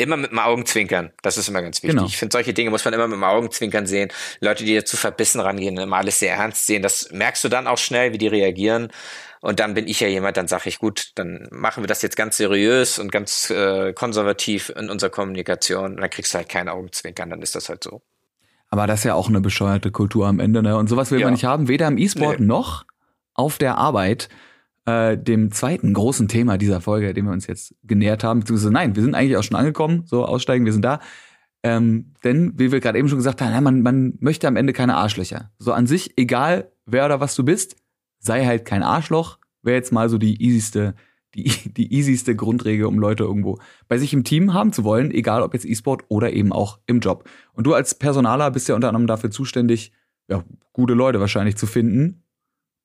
S2: Immer mit dem Augenzwinkern. Das ist immer ganz wichtig. Genau. Ich finde, solche Dinge muss man immer mit dem Augenzwinkern sehen. Leute, die zu verbissen rangehen, immer alles sehr ernst sehen, das merkst du dann auch schnell, wie die reagieren. Und dann bin ich ja jemand, dann sage ich, gut, dann machen wir das jetzt ganz seriös und ganz äh, konservativ in unserer Kommunikation. Und dann kriegst du halt keinen Augenzwinkern, dann ist das halt so.
S1: Aber das ist ja auch eine bescheuerte Kultur am Ende, ne? Und sowas will ja. man nicht haben, weder im E-Sport nee. noch auf der Arbeit. Äh, dem zweiten großen Thema dieser Folge, dem wir uns jetzt genähert haben, beziehungsweise nein, wir sind eigentlich auch schon angekommen, so aussteigen, wir sind da. Ähm, denn, wie wir gerade eben schon gesagt haben, man, man möchte am Ende keine Arschlöcher. So an sich, egal wer oder was du bist, sei halt kein Arschloch, wäre jetzt mal so die easyste, die, die easyste Grundregel, um Leute irgendwo bei sich im Team haben zu wollen, egal ob jetzt E-Sport oder eben auch im Job. Und du als Personaler bist ja unter anderem dafür zuständig, ja, gute Leute wahrscheinlich zu finden,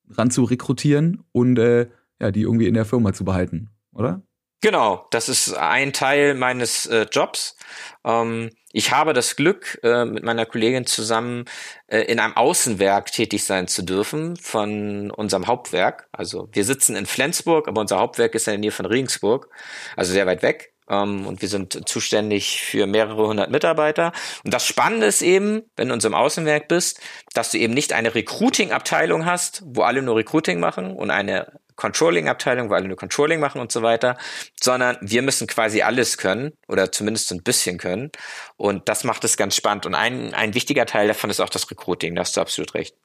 S1: ran zu rekrutieren und äh, ja, die irgendwie in der Firma zu behalten, oder?
S2: Genau, das ist ein Teil meines äh, Jobs. Ähm, ich habe das Glück, äh, mit meiner Kollegin zusammen äh, in einem Außenwerk tätig sein zu dürfen von unserem Hauptwerk. Also wir sitzen in Flensburg, aber unser Hauptwerk ist in der Nähe von Regensburg, also sehr weit weg. Um, ähm, und wir sind zuständig für mehrere hundert Mitarbeiter. Und das Spannende ist eben, wenn du in unserem Außenwerk bist, dass du eben nicht eine Recruiting-Abteilung hast, wo alle nur Recruiting machen und eine Controlling-Abteilung, weil alle nur Controlling machen und so weiter, sondern wir müssen quasi alles können oder zumindest ein bisschen können. Und das macht es ganz spannend. Und ein, ein wichtiger Teil davon ist auch das Recruiting, da hast du absolut recht.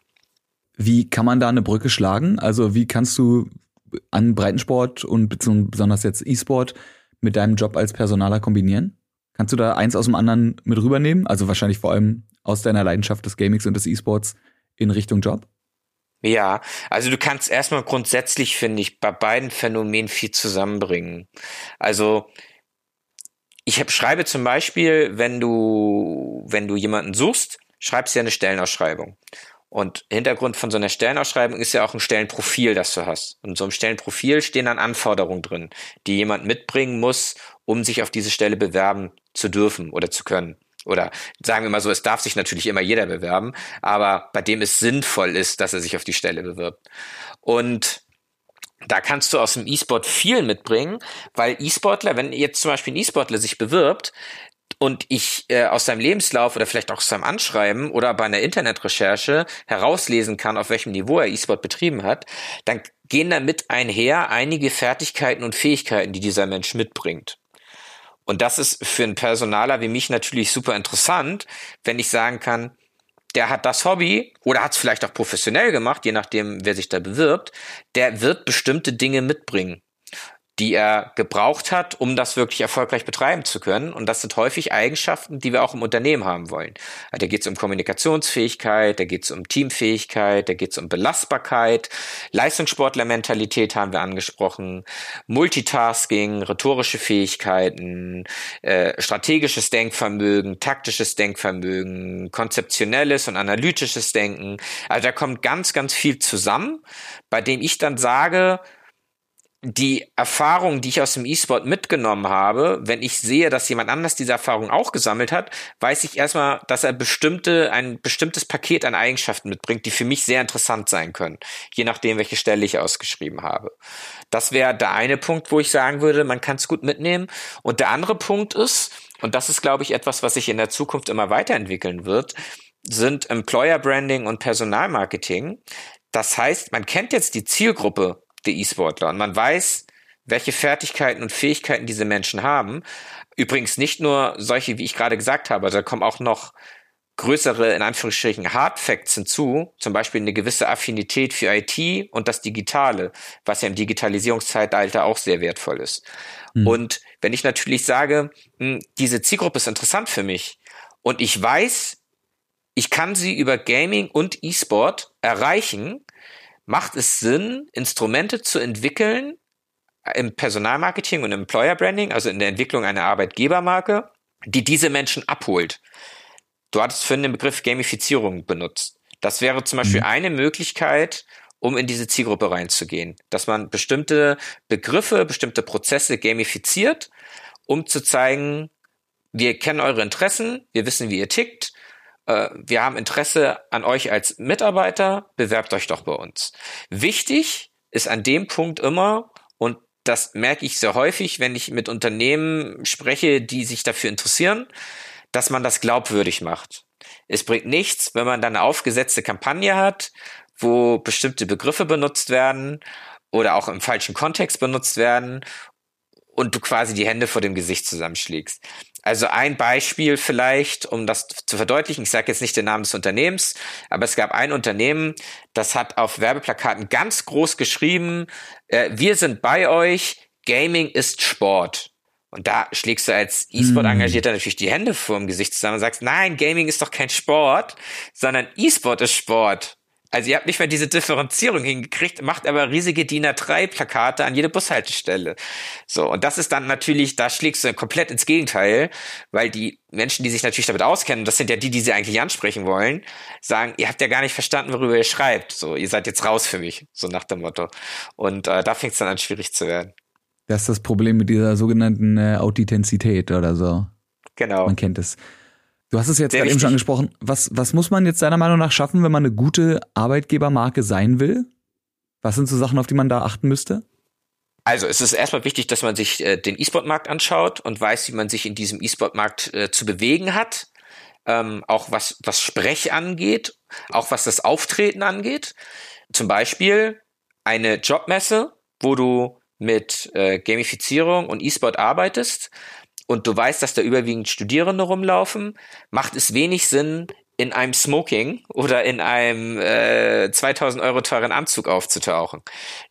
S1: Wie kann man da eine Brücke schlagen? Also wie kannst du an Breitensport und besonders jetzt E-Sport mit deinem Job als Personaler kombinieren? Kannst du da eins aus dem anderen mit rübernehmen? Also wahrscheinlich vor allem aus deiner Leidenschaft des Gamings und des E-Sports in Richtung Job?
S2: Ja, also du kannst erstmal grundsätzlich, finde ich, bei beiden Phänomenen viel zusammenbringen. Also ich hab, schreibe zum Beispiel, wenn du, wenn du jemanden suchst, schreibst du ja eine Stellenausschreibung. Und Hintergrund von so einer Stellenausschreibung ist ja auch ein Stellenprofil, das du hast. Und so einem Stellenprofil stehen dann Anforderungen drin, die jemand mitbringen muss, um sich auf diese Stelle bewerben zu dürfen oder zu können. Oder sagen wir mal so, es darf sich natürlich immer jeder bewerben, aber bei dem es sinnvoll ist, dass er sich auf die Stelle bewirbt. Und da kannst du aus dem E-Sport viel mitbringen, weil E-Sportler, wenn jetzt zum Beispiel ein E-Sportler sich bewirbt, und ich äh, aus seinem Lebenslauf oder vielleicht auch aus seinem Anschreiben oder bei einer Internetrecherche herauslesen kann, auf welchem Niveau er E-Sport betrieben hat, dann gehen damit einher einige Fertigkeiten und Fähigkeiten, die dieser Mensch mitbringt. Und das ist für einen Personaler wie mich natürlich super interessant, wenn ich sagen kann, der hat das Hobby oder hat es vielleicht auch professionell gemacht, je nachdem, wer sich da bewirbt, der wird bestimmte Dinge mitbringen die er gebraucht hat, um das wirklich erfolgreich betreiben zu können. Und das sind häufig Eigenschaften, die wir auch im Unternehmen haben wollen. Da geht es um Kommunikationsfähigkeit, da geht es um Teamfähigkeit, da geht es um Belastbarkeit, Leistungssportlermentalität haben wir angesprochen, Multitasking, rhetorische Fähigkeiten, äh, strategisches Denkvermögen, taktisches Denkvermögen, konzeptionelles und analytisches Denken. Also da kommt ganz, ganz viel zusammen, bei dem ich dann sage, die Erfahrung, die ich aus dem E-Sport mitgenommen habe, wenn ich sehe, dass jemand anders diese Erfahrung auch gesammelt hat, weiß ich erstmal, dass er bestimmte, ein bestimmtes Paket an Eigenschaften mitbringt, die für mich sehr interessant sein können, je nachdem, welche Stelle ich ausgeschrieben habe. Das wäre der eine Punkt, wo ich sagen würde, man kann es gut mitnehmen. Und der andere Punkt ist, und das ist, glaube ich, etwas, was sich in der Zukunft immer weiterentwickeln wird, sind Employer Branding und Personalmarketing. Das heißt, man kennt jetzt die Zielgruppe der E-Sportler. Und man weiß, welche Fertigkeiten und Fähigkeiten diese Menschen haben. Übrigens nicht nur solche, wie ich gerade gesagt habe, da kommen auch noch größere, in Anführungsstrichen, Hard Facts hinzu, zum Beispiel eine gewisse Affinität für IT und das Digitale, was ja im Digitalisierungszeitalter auch sehr wertvoll ist. Mhm. Und wenn ich natürlich sage, hm, diese Zielgruppe ist interessant für mich und ich weiß, ich kann sie über Gaming und E-Sport erreichen, macht es Sinn, Instrumente zu entwickeln im Personalmarketing und Employer Branding, also in der Entwicklung einer Arbeitgebermarke, die diese Menschen abholt. Du hattest für den Begriff Gamifizierung benutzt. Das wäre zum Beispiel mhm. eine Möglichkeit, um in diese Zielgruppe reinzugehen, dass man bestimmte Begriffe, bestimmte Prozesse gamifiziert, um zu zeigen, wir kennen eure Interessen, wir wissen, wie ihr tickt äh, wir haben Interesse an euch als Mitarbeiter, bewerbt euch doch bei uns. Wichtig ist an dem Punkt immer, und das merke ich sehr häufig, wenn ich mit Unternehmen spreche, die sich dafür interessieren, dass man das glaubwürdig macht. Es bringt nichts, wenn man dann eine aufgesetzte Kampagne hat, wo bestimmte Begriffe benutzt werden oder auch im falschen Kontext benutzt werden und du quasi die Hände vor dem Gesicht zusammenschlägst. Also ein Beispiel vielleicht, um das zu verdeutlichen, ich sage jetzt nicht den Namen des Unternehmens, aber es gab ein Unternehmen, das hat auf Werbeplakaten ganz groß geschrieben, äh, wir sind bei euch, Gaming ist Sport. Und da schlägst du als E-Sport-Engagierter mm. natürlich die Hände vor dem Gesicht zusammen und sagst, nein, Gaming ist doch kein Sport, sondern E-Sport ist Sport. Also ihr habt nicht mehr diese Differenzierung hingekriegt, macht aber riesige DIN A3-Plakate an jede Bushaltestelle. So, und das ist dann natürlich, da schlägst du komplett ins Gegenteil, weil die Menschen, die sich natürlich damit auskennen, das sind ja die, die sie eigentlich ansprechen wollen, sagen, ihr habt ja gar nicht verstanden, worüber ihr schreibt. So, ihr seid jetzt raus für mich, so nach dem Motto. Und äh, da fängt es dann an, schwierig zu werden.
S1: Das ist das Problem mit dieser sogenannten äh, Authentizität oder so.
S2: Genau.
S1: Man kennt es. Du hast es jetzt gerade eben schon angesprochen. Was, was muss man jetzt deiner Meinung nach schaffen, wenn man eine gute Arbeitgebermarke sein will? Was sind so Sachen, auf die man da achten müsste?
S2: Also es ist erstmal wichtig, dass man sich äh, den E-Sport-Markt anschaut und weiß, wie man sich in diesem E-Sport-Markt äh, zu bewegen hat. Ähm, auch was, was Sprech angeht, auch was das Auftreten angeht. Zum Beispiel eine Jobmesse, wo du mit äh, Gamifizierung und E-Sport arbeitest und du weißt, dass da überwiegend Studierende rumlaufen, macht es wenig Sinn, in einem Smoking oder in einem äh, 2000 Euro teuren Anzug aufzutauchen.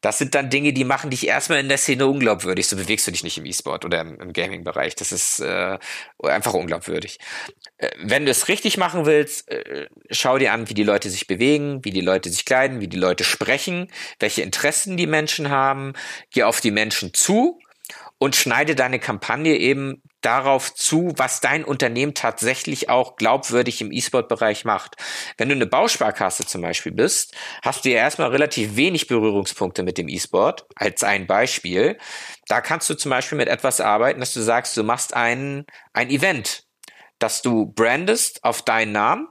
S2: Das sind dann Dinge, die machen dich erstmal in der Szene unglaubwürdig. So bewegst du dich nicht im E-Sport oder im, im Gaming-Bereich. Das ist äh, einfach unglaubwürdig. Äh, wenn du es richtig machen willst, äh, schau dir an, wie die Leute sich bewegen, wie die Leute sich kleiden, wie die Leute sprechen, welche Interessen die Menschen haben. Geh auf die Menschen zu und schneide deine Kampagne eben darauf zu, was dein Unternehmen tatsächlich auch glaubwürdig im E-Sport-Bereich macht. Wenn du eine Bausparkasse zum Beispiel bist, hast du ja erstmal relativ wenig Berührungspunkte mit dem E-Sport, als ein Beispiel. Da kannst du zum Beispiel mit etwas arbeiten, dass du sagst, du machst ein, ein Event, dass du brandest auf deinen Namen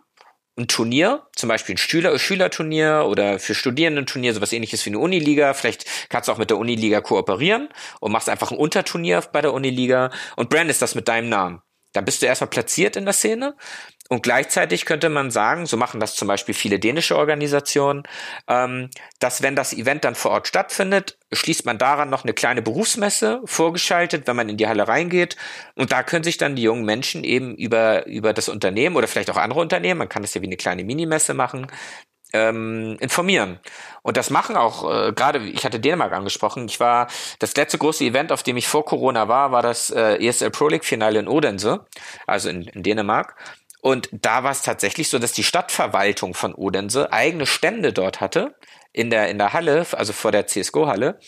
S2: ein Turnier, zum Beispiel ein Schüler Schülerturnier oder für Studierendenturnier, sowas ähnliches wie eine Uniliga. Vielleicht kannst du auch mit der Uniliga kooperieren und machst einfach ein Unterturnier bei der Uniliga und brandest das mit deinem Namen. Dann bist du erstmal platziert in der Szene und gleichzeitig könnte man sagen, so machen das zum Beispiel viele dänische Organisationen, ähm, dass wenn das Event dann vor Ort stattfindet, schließt man daran noch eine kleine Berufsmesse vorgeschaltet, wenn man in die Halle reingeht. Und da können sich dann die jungen Menschen eben über, über das Unternehmen oder vielleicht auch andere Unternehmen, man kann das ja wie eine kleine Minimesse machen, ähm, informieren. Und das machen auch, äh, gerade, ich hatte Dänemark angesprochen, ich war, das letzte große Event, auf dem ich vor Corona war, war das äh, ESL Pro League Finale in Odense, also in, in Dänemark. Und da war es tatsächlich so, dass die Stadtverwaltung von Odense eigene Stände dort hatte, in der, in der Halle, also vor der CSGO-Halle,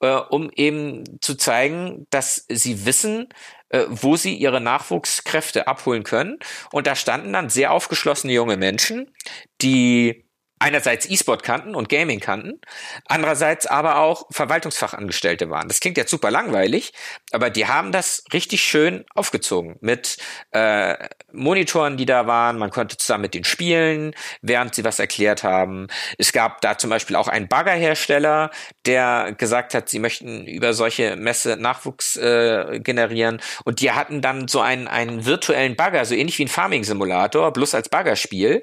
S2: äh, um eben zu zeigen, dass sie wissen, äh, wo sie ihre Nachwuchskräfte abholen können. Und da standen dann sehr aufgeschlossene junge Menschen, die einerseits E-Sport kannten und Gaming kannten, andererseits aber auch Verwaltungsfachangestellte waren. Das klingt jetzt super langweilig, aber die haben das richtig schön aufgezogen mit äh, Monitoren, die da waren. Man konnte zusammen mit den spielen, während sie was erklärt haben. Es gab da zum Beispiel auch einen Baggerhersteller, der gesagt hat, sie möchten über solche Messe Nachwuchs äh, generieren und die hatten dann so einen, einen virtuellen Bagger, so ähnlich wie ein Farming-Simulator, bloß als Baggerspiel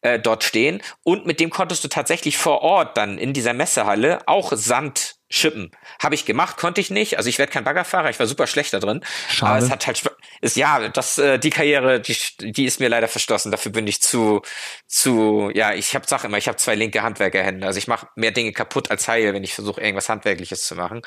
S2: äh, dort stehen und mit dem konntest du tatsächlich vor Ort dann in dieser Messehalle auch Sand schippen. Habe ich gemacht, konnte ich nicht. Also ich werde kein Baggerfahrer, ich war super schlecht da drin. Schade. Aber es hat halt ist ja, das äh, die Karriere, die die ist mir leider verschlossen. Dafür bin ich zu zu ja, ich habe sag immer, ich habe zwei linke Handwerkerhände. Also ich mache mehr Dinge kaputt als heil, wenn ich versuche irgendwas handwerkliches zu machen.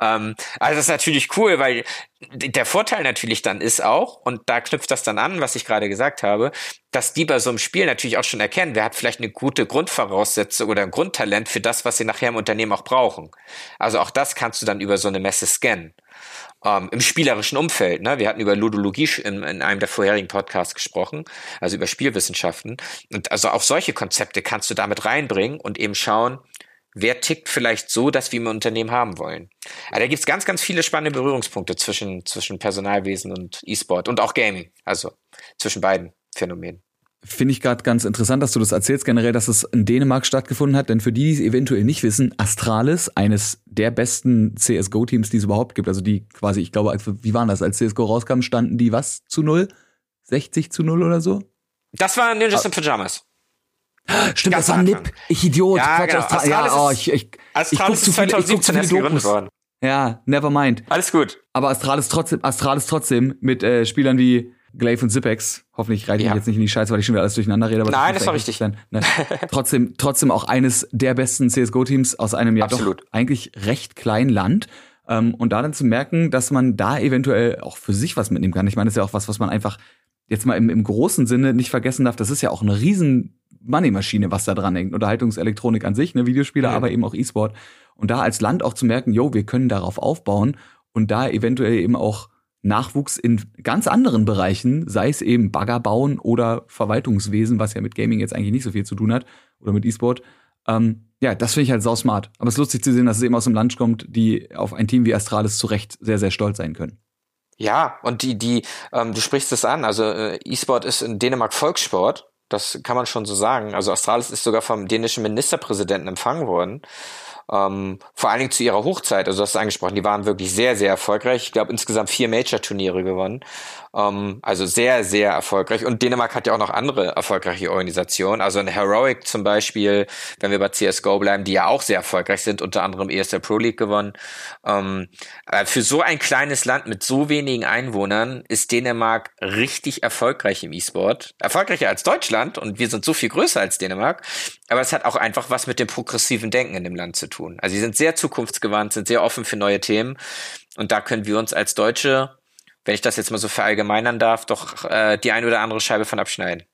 S2: Ähm, also das ist natürlich cool, weil der Vorteil natürlich dann ist auch, und da knüpft das dann an, was ich gerade gesagt habe, dass die bei so einem Spiel natürlich auch schon erkennen, wer hat vielleicht eine gute Grundvoraussetzung oder ein Grundtalent für das, was sie nachher im Unternehmen auch brauchen. Also auch das kannst du dann über so eine Messe scannen. Ähm, Im spielerischen Umfeld, ne? Wir hatten über Ludologie in, in einem der vorherigen Podcasts gesprochen, also über Spielwissenschaften. Und also auch solche Konzepte kannst du damit reinbringen und eben schauen, wer tickt vielleicht so, dass wir im Unternehmen haben wollen. Aber da gibt's ganz, ganz viele spannende Berührungspunkte zwischen, zwischen Personalwesen und E-Sport und auch Gaming, also zwischen beiden Phänomenen.
S1: Finde ich gerade ganz interessant, dass du das erzählst, generell, dass es in Dänemark stattgefunden hat. Denn für die, die es eventuell nicht wissen, Astralis, eines der besten CSGO-Teams, die es überhaupt gibt, also die quasi, ich glaube, wie waren das, als CSGO rauskam, standen die was zu null? 60 zu null oder so?
S2: Das war Ninjas in Pyjamas.
S1: Stimmt, Ganz das war Nip. Ich Idiot.
S2: Ja, genau. Astra ja, oh, ich, ich, Astralis ich ist 2017 erst gegründet worden.
S1: Ja, never mind.
S2: Alles gut.
S1: Aber Astralis trotzdem, Astralis trotzdem mit äh, Spielern wie Glaive und Zipex. Hoffentlich reite ich ja. jetzt nicht in die Scheiße, weil ich schon wieder alles durcheinander rede. Aber
S2: Nein, das, das war richtig.
S1: Dann, ne? trotzdem, trotzdem auch eines der besten CSGO-Teams aus einem ja Absolut. doch eigentlich recht kleinen Land. Ähm, und da dann zu merken, dass man da eventuell auch für sich was mitnehmen kann. Ich meine, das ist ja auch was, was man einfach jetzt mal im, im großen Sinne nicht vergessen darf. Das ist ja auch eine riesen Money-Maschine, was da dran hängt. Unterhaltungselektronik an sich, ne, Videospiele, ja. aber eben auch E-Sport. Und da als Land auch zu merken, yo, wir können darauf aufbauen und da eventuell eben auch Nachwuchs in ganz anderen Bereichen, sei es eben Bagger bauen oder Verwaltungswesen, was ja mit Gaming jetzt eigentlich nicht so viel zu tun hat, oder mit E-Sport. Ähm, ja, das finde ich halt sau smart. Aber es ist lustig zu sehen, dass es eben aus dem Land kommt, die auf ein Team wie Astralis zu Recht sehr, sehr stolz sein können.
S2: Ja, und die, die, ähm, du sprichst es an, also äh, E-Sport ist in Dänemark Volkssport, das kann man schon so sagen. Also Astralis ist sogar vom dänischen Ministerpräsidenten empfangen worden ähm, vor allen Dingen zu ihrer Hochzeit, also du hast es angesprochen, die waren wirklich sehr, sehr erfolgreich. Ich glaube, insgesamt vier Major-Turniere gewonnen. Ähm, also sehr, sehr erfolgreich. Und Dänemark hat ja auch noch andere erfolgreiche Organisationen. Also ein Heroic zum Beispiel, wenn wir bei CSGO bleiben, die ja auch sehr erfolgreich sind, unter anderem ESL Pro League gewonnen. Ähm, äh, für so ein kleines Land mit so wenigen Einwohnern ist Dänemark richtig erfolgreich im E-Sport. Erfolgreicher als Deutschland und wir sind so viel größer als Dänemark. Aber es hat auch einfach was mit dem progressiven Denken in dem Land zu tun. Also sie sind sehr zukunftsgewandt, sind sehr offen für neue Themen. Und da können wir uns als Deutsche wenn ich das jetzt mal so verallgemeinern darf, doch äh, die eine oder andere Scheibe von abschneiden.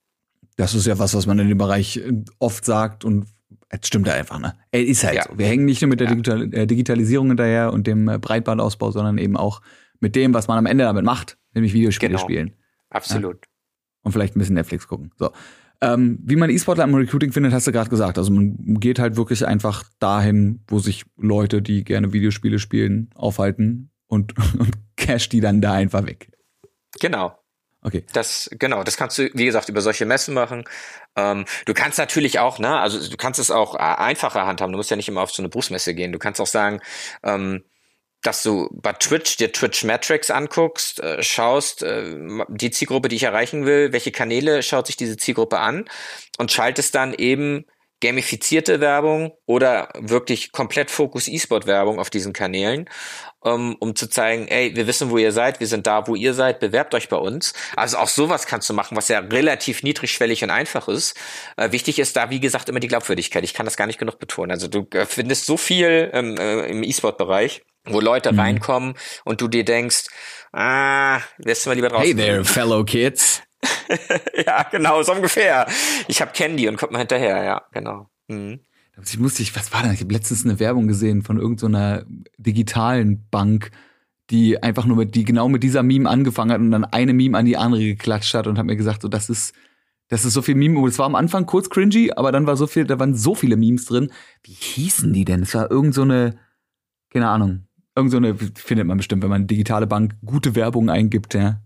S1: Das ist ja was, was man in dem Bereich äh, oft sagt und es stimmt ja einfach, ne? Ey, ist halt ja. so. Wir hängen nicht nur mit der ja. Digital äh, Digitalisierung hinterher und dem äh, Breitbandausbau, sondern eben auch mit dem, was man am Ende damit macht, nämlich Videospiele genau. spielen.
S2: Absolut. Ja?
S1: Und vielleicht ein bisschen Netflix gucken. So. Ähm, wie man E-Sportler im Recruiting findet, hast du gerade gesagt. Also man geht halt wirklich einfach dahin, wo sich Leute, die gerne Videospiele spielen, aufhalten und, und cash die dann da einfach weg.
S2: Genau.
S1: Okay.
S2: Das, genau, das kannst du, wie gesagt, über solche Messen machen. Ähm, du kannst natürlich auch, ne, also du kannst es auch einfacher handhaben. Du musst ja nicht immer auf so eine Berufsmesse gehen. Du kannst auch sagen, ähm, dass du bei Twitch dir Twitch Metrics anguckst, äh, schaust, äh, die Zielgruppe, die ich erreichen will, welche Kanäle schaut sich diese Zielgruppe an und schaltest dann eben gamifizierte Werbung oder wirklich komplett Fokus E-Sport Werbung auf diesen Kanälen, um, um zu zeigen, ey, wir wissen, wo ihr seid, wir sind da, wo ihr seid, bewerbt euch bei uns. Also auch sowas kannst du machen, was ja relativ niedrigschwellig und einfach ist. Äh, wichtig ist da, wie gesagt, immer die Glaubwürdigkeit. Ich kann das gar nicht genug betonen. Also du äh, findest so viel ähm, äh, im E-Sport-Bereich, wo Leute mhm. reinkommen und du dir denkst, ah, lässt mal lieber draußen.
S1: Hey there, fellow kids.
S2: ja, genau, so ungefähr. Ich habe Candy und kommt mal hinterher, ja, genau. Mhm.
S1: Ich musste, ich, was war das? Ich habe letztens eine Werbung gesehen von irgendeiner so digitalen Bank, die einfach nur mit, die genau mit dieser Meme angefangen hat und dann eine Meme an die andere geklatscht hat und hat mir gesagt, so, das ist, das ist so viel Meme. Es war am Anfang kurz cringy, aber dann war so viel, da waren so viele Memes drin. Wie hießen die denn? Es war irgend so eine, keine Ahnung. Irgend so findet man bestimmt, wenn man digitale Bank gute Werbung eingibt, ja.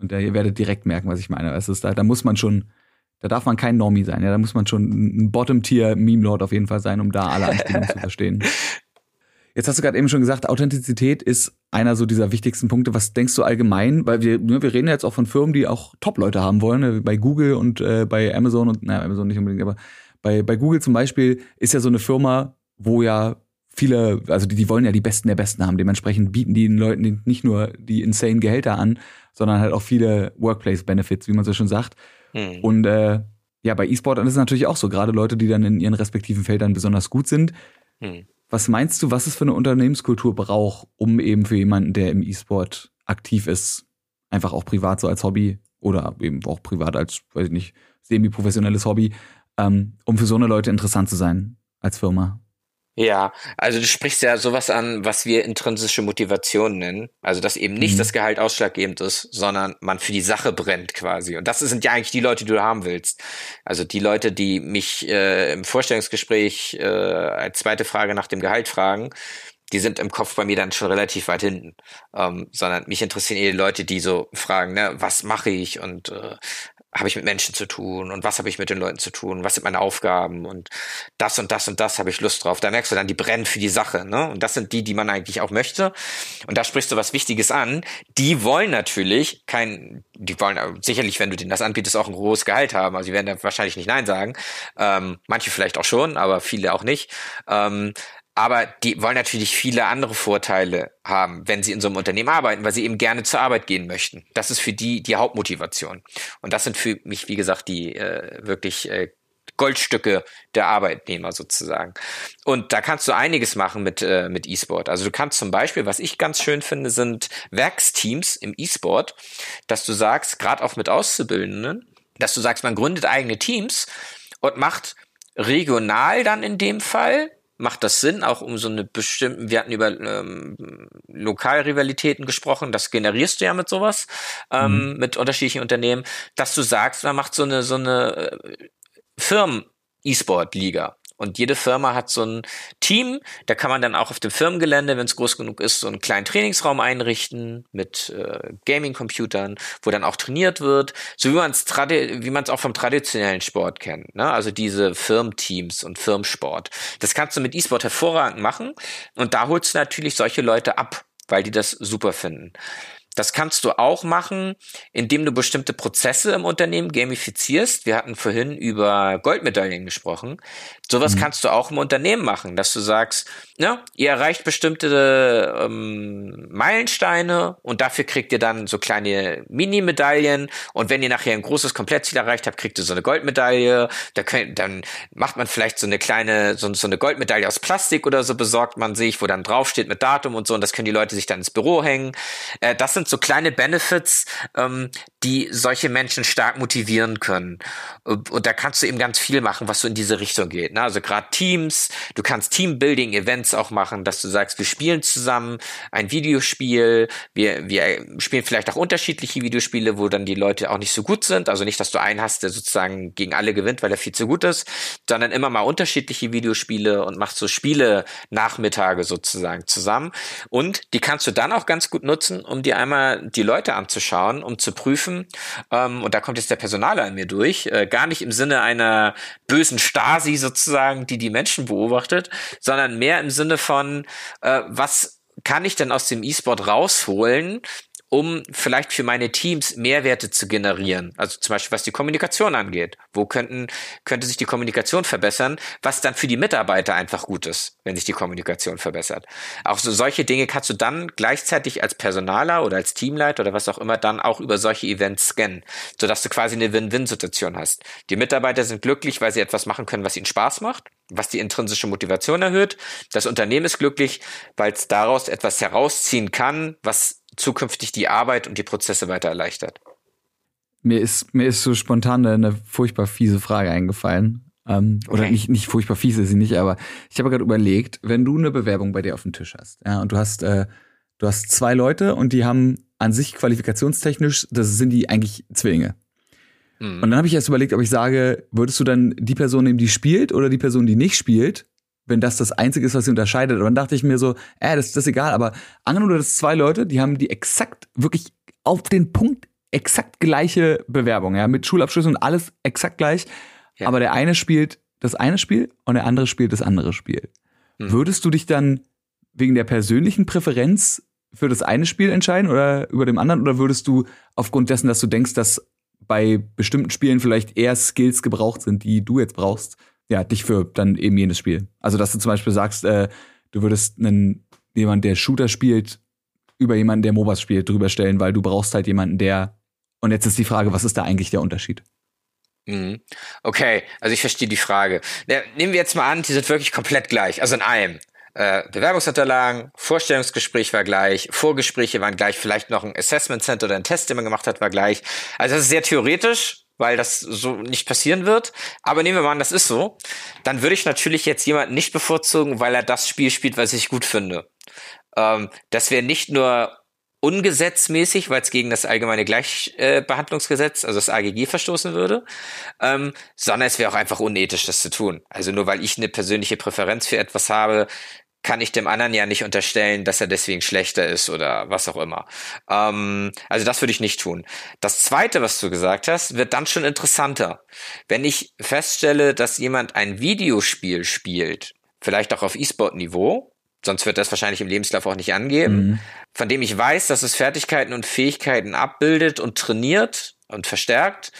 S1: Und da, ihr werdet direkt merken, was ich meine. Es ist da, da muss man schon, da darf man kein Normie sein, ja. Da muss man schon ein Bottom-Tier-Meme-Lord auf jeden Fall sein, um da alle Anspielungen zu verstehen. Jetzt hast du gerade eben schon gesagt, Authentizität ist einer so dieser wichtigsten Punkte. Was denkst du allgemein? Weil wir, ne, wir reden jetzt auch von Firmen, die auch Top-Leute haben wollen, ne? bei Google und äh, bei Amazon und, naja, Amazon nicht unbedingt, aber bei, bei Google zum Beispiel ist ja so eine Firma, wo ja viele, also die, die wollen ja die Besten der Besten haben. Dementsprechend bieten die den Leuten nicht nur die insane Gehälter an, sondern halt auch viele Workplace-Benefits, wie man so schon sagt. Hm. Und äh, ja, bei E-Sportern ist es natürlich auch so, gerade Leute, die dann in ihren respektiven Feldern besonders gut sind. Hm. Was meinst du, was es für eine Unternehmenskultur braucht, um eben für jemanden, der im E-Sport aktiv ist, einfach auch privat so als Hobby oder eben auch privat als, weiß ich nicht, semi-professionelles Hobby, ähm, um für so eine Leute interessant zu sein als Firma?
S2: Ja, also du sprichst ja sowas an, was wir intrinsische Motivation nennen. Also dass eben nicht mhm. das Gehalt ausschlaggebend ist, sondern man für die Sache brennt quasi. Und das sind ja eigentlich die Leute, die du haben willst. Also die Leute, die mich äh, im Vorstellungsgespräch äh, als zweite Frage nach dem Gehalt fragen, die sind im Kopf bei mir dann schon relativ weit hinten. Ähm, sondern mich interessieren eher die Leute, die so fragen, ne, was mache ich und äh, habe ich mit Menschen zu tun und was habe ich mit den Leuten zu tun, was sind meine Aufgaben und das und das und das habe ich Lust drauf. Da merkst du dann, die brennen für die Sache, ne? Und das sind die, die man eigentlich auch möchte. Und da sprichst du was Wichtiges an. Die wollen natürlich kein, die wollen sicherlich, wenn du denen das anbietest, auch ein großes Gehalt haben. Also die werden da wahrscheinlich nicht Nein sagen. Ähm, manche vielleicht auch schon, aber viele auch nicht. Ähm, aber die wollen natürlich viele andere Vorteile haben, wenn sie in so einem Unternehmen arbeiten, weil sie eben gerne zur Arbeit gehen möchten. Das ist für die die Hauptmotivation. Und das sind für mich, wie gesagt, die äh, wirklich äh, Goldstücke der Arbeitnehmer sozusagen. Und da kannst du einiges machen mit, äh, mit E-Sport. Also du kannst zum Beispiel, was ich ganz schön finde, sind Werksteams im E-Sport, dass du sagst, gerade auch mit Auszubildenden, dass du sagst, man gründet eigene Teams und macht regional dann in dem Fall macht das Sinn, auch um so eine bestimmte, wir hatten über ähm, Lokalrivalitäten gesprochen, das generierst du ja mit sowas, ähm, mhm. mit unterschiedlichen Unternehmen, dass du sagst, man macht so eine, so eine äh, Firmen-E-Sport-Liga. Und jede Firma hat so ein Team, da kann man dann auch auf dem Firmengelände, wenn es groß genug ist, so einen kleinen Trainingsraum einrichten mit äh, Gaming-Computern, wo dann auch trainiert wird, so wie man es wie man es auch vom traditionellen Sport kennt. Ne? Also diese Firmenteams und Firmensport. Das kannst du mit E-Sport hervorragend machen und da holst du natürlich solche Leute ab, weil die das super finden. Das kannst du auch machen, indem du bestimmte Prozesse im Unternehmen gamifizierst. Wir hatten vorhin über Goldmedaillen gesprochen. Sowas mhm. kannst du auch im Unternehmen machen, dass du sagst, ja, ihr erreicht bestimmte ähm, Meilensteine und dafür kriegt ihr dann so kleine Mini-Medaillen und wenn ihr nachher ein großes Komplettziel erreicht habt, kriegt ihr so eine Goldmedaille. Da könnt, dann macht man vielleicht so eine kleine, so, so eine Goldmedaille aus Plastik oder so besorgt man sich, wo dann draufsteht mit Datum und so und das können die Leute sich dann ins Büro hängen. Äh, das sind so kleine Benefits, ähm, die solche Menschen stark motivieren können. Und da kannst du eben ganz viel machen, was so in diese Richtung geht. Ne? Also gerade Teams, du kannst Teambuilding-Events auch machen, dass du sagst, wir spielen zusammen ein Videospiel, wir, wir spielen vielleicht auch unterschiedliche Videospiele, wo dann die Leute auch nicht so gut sind. Also nicht, dass du einen hast, der sozusagen gegen alle gewinnt, weil er viel zu gut ist, sondern immer mal unterschiedliche Videospiele und machst so Spiele-Nachmittage sozusagen zusammen. Und die kannst du dann auch ganz gut nutzen, um dir einmal die Leute anzuschauen, um zu prüfen, ähm, und da kommt jetzt der Personaler in mir durch, äh, gar nicht im Sinne einer bösen Stasi sozusagen, die die Menschen beobachtet, sondern mehr im Sinne von, äh, was kann ich denn aus dem E-Sport rausholen, um vielleicht für meine Teams Mehrwerte zu generieren. Also zum Beispiel was die Kommunikation angeht. Wo könnten, könnte sich die Kommunikation verbessern, was dann für die Mitarbeiter einfach gut ist, wenn sich die Kommunikation verbessert. Auch so solche Dinge kannst du dann gleichzeitig als Personaler oder als Teamleiter oder was auch immer dann auch über solche Events scannen, sodass du quasi eine Win-Win-Situation hast. Die Mitarbeiter sind glücklich, weil sie etwas machen können, was ihnen Spaß macht, was die intrinsische Motivation erhöht. Das Unternehmen ist glücklich, weil es daraus etwas herausziehen kann, was zukünftig die Arbeit und die Prozesse weiter erleichtert?
S1: Mir ist, mir ist so spontan eine furchtbar fiese Frage eingefallen. Ähm, okay. Oder nicht, nicht furchtbar fies ist sie nicht, aber ich habe gerade überlegt, wenn du eine Bewerbung bei dir auf dem Tisch hast, ja, und du hast, äh, du hast zwei Leute und die haben an sich qualifikationstechnisch, das sind die eigentlich Zwillinge. Mhm. Und dann habe ich erst überlegt, ob ich sage, würdest du dann die Person nehmen, die spielt oder die Person, die nicht spielt? Wenn das das Einzige ist, was sie unterscheidet. Und dann dachte ich mir so, äh, das, das ist egal. Aber angenommen, das zwei Leute, die haben die exakt, wirklich auf den Punkt exakt gleiche Bewerbung, ja, mit Schulabschlüssen und alles exakt gleich. Ja. Aber der eine spielt das eine Spiel und der andere spielt das andere Spiel. Mhm. Würdest du dich dann wegen der persönlichen Präferenz für das eine Spiel entscheiden oder über dem anderen? Oder würdest du aufgrund dessen, dass du denkst, dass bei bestimmten Spielen vielleicht eher Skills gebraucht sind, die du jetzt brauchst, ja, dich für dann eben jenes Spiel. Also, dass du zum Beispiel sagst, äh, du würdest einen, jemand, der Shooter spielt, über jemanden, der MOBAs spielt, drüber stellen, weil du brauchst halt jemanden, der. Und jetzt ist die Frage, was ist da eigentlich der Unterschied?
S2: Mhm. Okay, also ich verstehe die Frage. Ja, nehmen wir jetzt mal an, die sind wirklich komplett gleich, also in allem. Äh, Bewerbungsunterlagen, Vorstellungsgespräch war gleich, Vorgespräche waren gleich, vielleicht noch ein Assessment Center oder ein Test, den man gemacht hat, war gleich. Also das ist sehr theoretisch, weil das so nicht passieren wird. Aber nehmen wir mal an, das ist so. Dann würde ich natürlich jetzt jemanden nicht bevorzugen, weil er das Spiel spielt, was ich gut finde. Ähm, das wäre nicht nur ungesetzmäßig, weil es gegen das allgemeine Gleichbehandlungsgesetz, also das AGG, verstoßen würde, ähm, sondern es wäre auch einfach unethisch, das zu tun. Also nur weil ich eine persönliche Präferenz für etwas habe, kann ich dem anderen ja nicht unterstellen, dass er deswegen schlechter ist oder was auch immer. Ähm, also das würde ich nicht tun. Das Zweite, was du gesagt hast, wird dann schon interessanter. Wenn ich feststelle, dass jemand ein Videospiel spielt, vielleicht auch auf E-Sport-Niveau, sonst wird das wahrscheinlich im Lebenslauf auch nicht angeben, mhm. von dem ich weiß, dass es Fertigkeiten und Fähigkeiten abbildet und trainiert und verstärkt,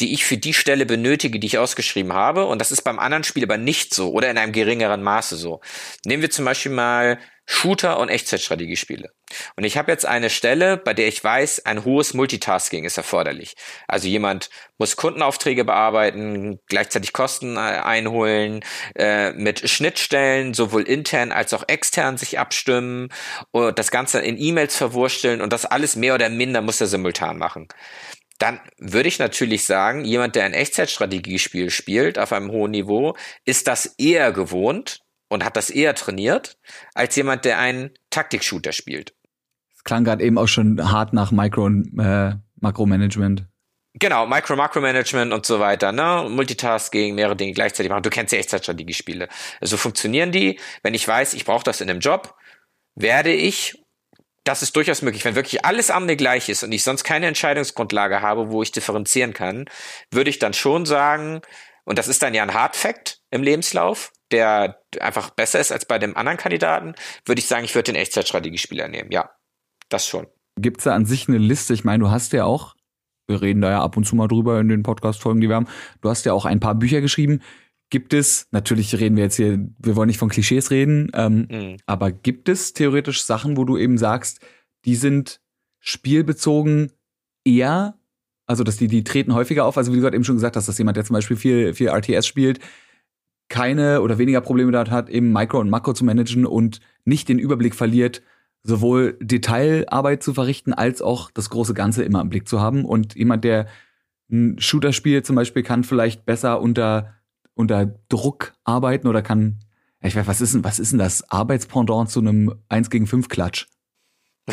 S2: die ich für die Stelle benötige, die ich ausgeschrieben habe. Und das ist beim anderen Spiel aber nicht so oder in einem geringeren Maße so. Nehmen wir zum Beispiel mal Shooter und Echtzeitstrategiespiele. Und ich habe jetzt eine Stelle, bei der ich weiß, ein hohes Multitasking ist erforderlich. Also jemand muss Kundenaufträge bearbeiten, gleichzeitig Kosten äh, einholen, äh, mit Schnittstellen sowohl intern als auch extern sich abstimmen und das Ganze in E-Mails verwursteln und das alles mehr oder minder muss er simultan machen dann würde ich natürlich sagen, jemand, der ein Echtzeitstrategiespiel spielt auf einem hohen Niveau, ist das eher gewohnt und hat das eher trainiert, als jemand, der einen Taktik-Shooter spielt.
S1: Das klang gerade eben auch schon hart nach Micro- und äh, Makromanagement.
S2: Genau, Micro-Macro-Management und so weiter, ne? Multitasking, mehrere Dinge gleichzeitig machen. Du kennst ja Echtzeitstrategiespiele. So funktionieren die. Wenn ich weiß, ich brauche das in einem Job, werde ich das ist durchaus möglich. Wenn wirklich alles am mir gleich ist und ich sonst keine Entscheidungsgrundlage habe, wo ich differenzieren kann, würde ich dann schon sagen, und das ist dann ja ein Hard Fact im Lebenslauf, der einfach besser ist als bei dem anderen Kandidaten, würde ich sagen, ich würde den Echtzeitstrategiespieler nehmen. Ja, das schon.
S1: Gibt es da an sich eine Liste? Ich meine, du hast ja auch, wir reden da ja ab und zu mal drüber in den Podcast-Folgen, die wir haben, du hast ja auch ein paar Bücher geschrieben. Gibt es, natürlich reden wir jetzt hier, wir wollen nicht von Klischees reden, ähm, mhm. aber gibt es theoretisch Sachen, wo du eben sagst, die sind spielbezogen eher, also dass die, die treten häufiger auf, also wie du gerade eben schon gesagt hast, dass jemand, der zum Beispiel viel, viel RTS spielt, keine oder weniger Probleme damit hat, eben Micro und Makro zu managen und nicht den Überblick verliert, sowohl Detailarbeit zu verrichten, als auch das große Ganze immer im Blick zu haben. Und jemand, der ein Shooter spielt zum Beispiel, kann vielleicht besser unter unter Druck arbeiten oder kann, ich weiß, was ist denn, was ist denn das Arbeitspendant zu einem 1 gegen 5 Klatsch?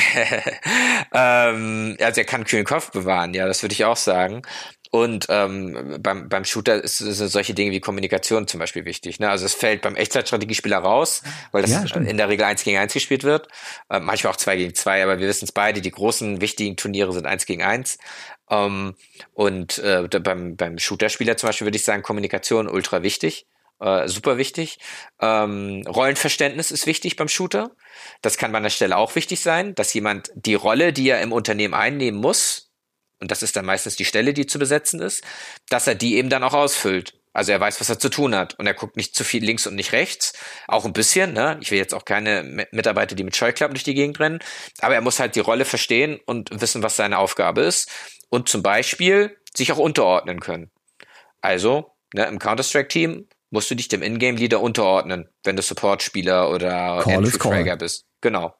S2: ähm, also er kann kühlen Kopf bewahren, ja, das würde ich auch sagen. Und ähm, beim, beim Shooter ist, sind solche Dinge wie Kommunikation zum Beispiel wichtig. Ne? Also es fällt beim Echtzeitstrategiespieler raus, weil das ja, in der Regel eins gegen eins gespielt wird. Äh, manchmal auch zwei gegen zwei, aber wir wissen es beide, die großen, wichtigen Turniere sind eins gegen eins. Ähm, und äh, beim, beim Shooter-Spieler zum Beispiel würde ich sagen, Kommunikation ultra wichtig. Äh, super wichtig. Ähm, Rollenverständnis ist wichtig beim Shooter. Das kann bei einer Stelle auch wichtig sein, dass jemand die Rolle, die er im Unternehmen einnehmen muss, und das ist dann meistens die Stelle, die zu besetzen ist, dass er die eben dann auch ausfüllt. Also er weiß, was er zu tun hat und er guckt nicht zu viel links und nicht rechts. Auch ein bisschen, ne? Ich will jetzt auch keine Mitarbeiter, die mit Scheuklappen durch die Gegend rennen. Aber er muss halt die Rolle verstehen und wissen, was seine Aufgabe ist. Und zum Beispiel sich auch unterordnen können. Also, ne, im Counter-Strike-Team musst du dich dem Ingame-Leader unterordnen, wenn du Support-Spieler oder Entry-Fragger bist. Genau.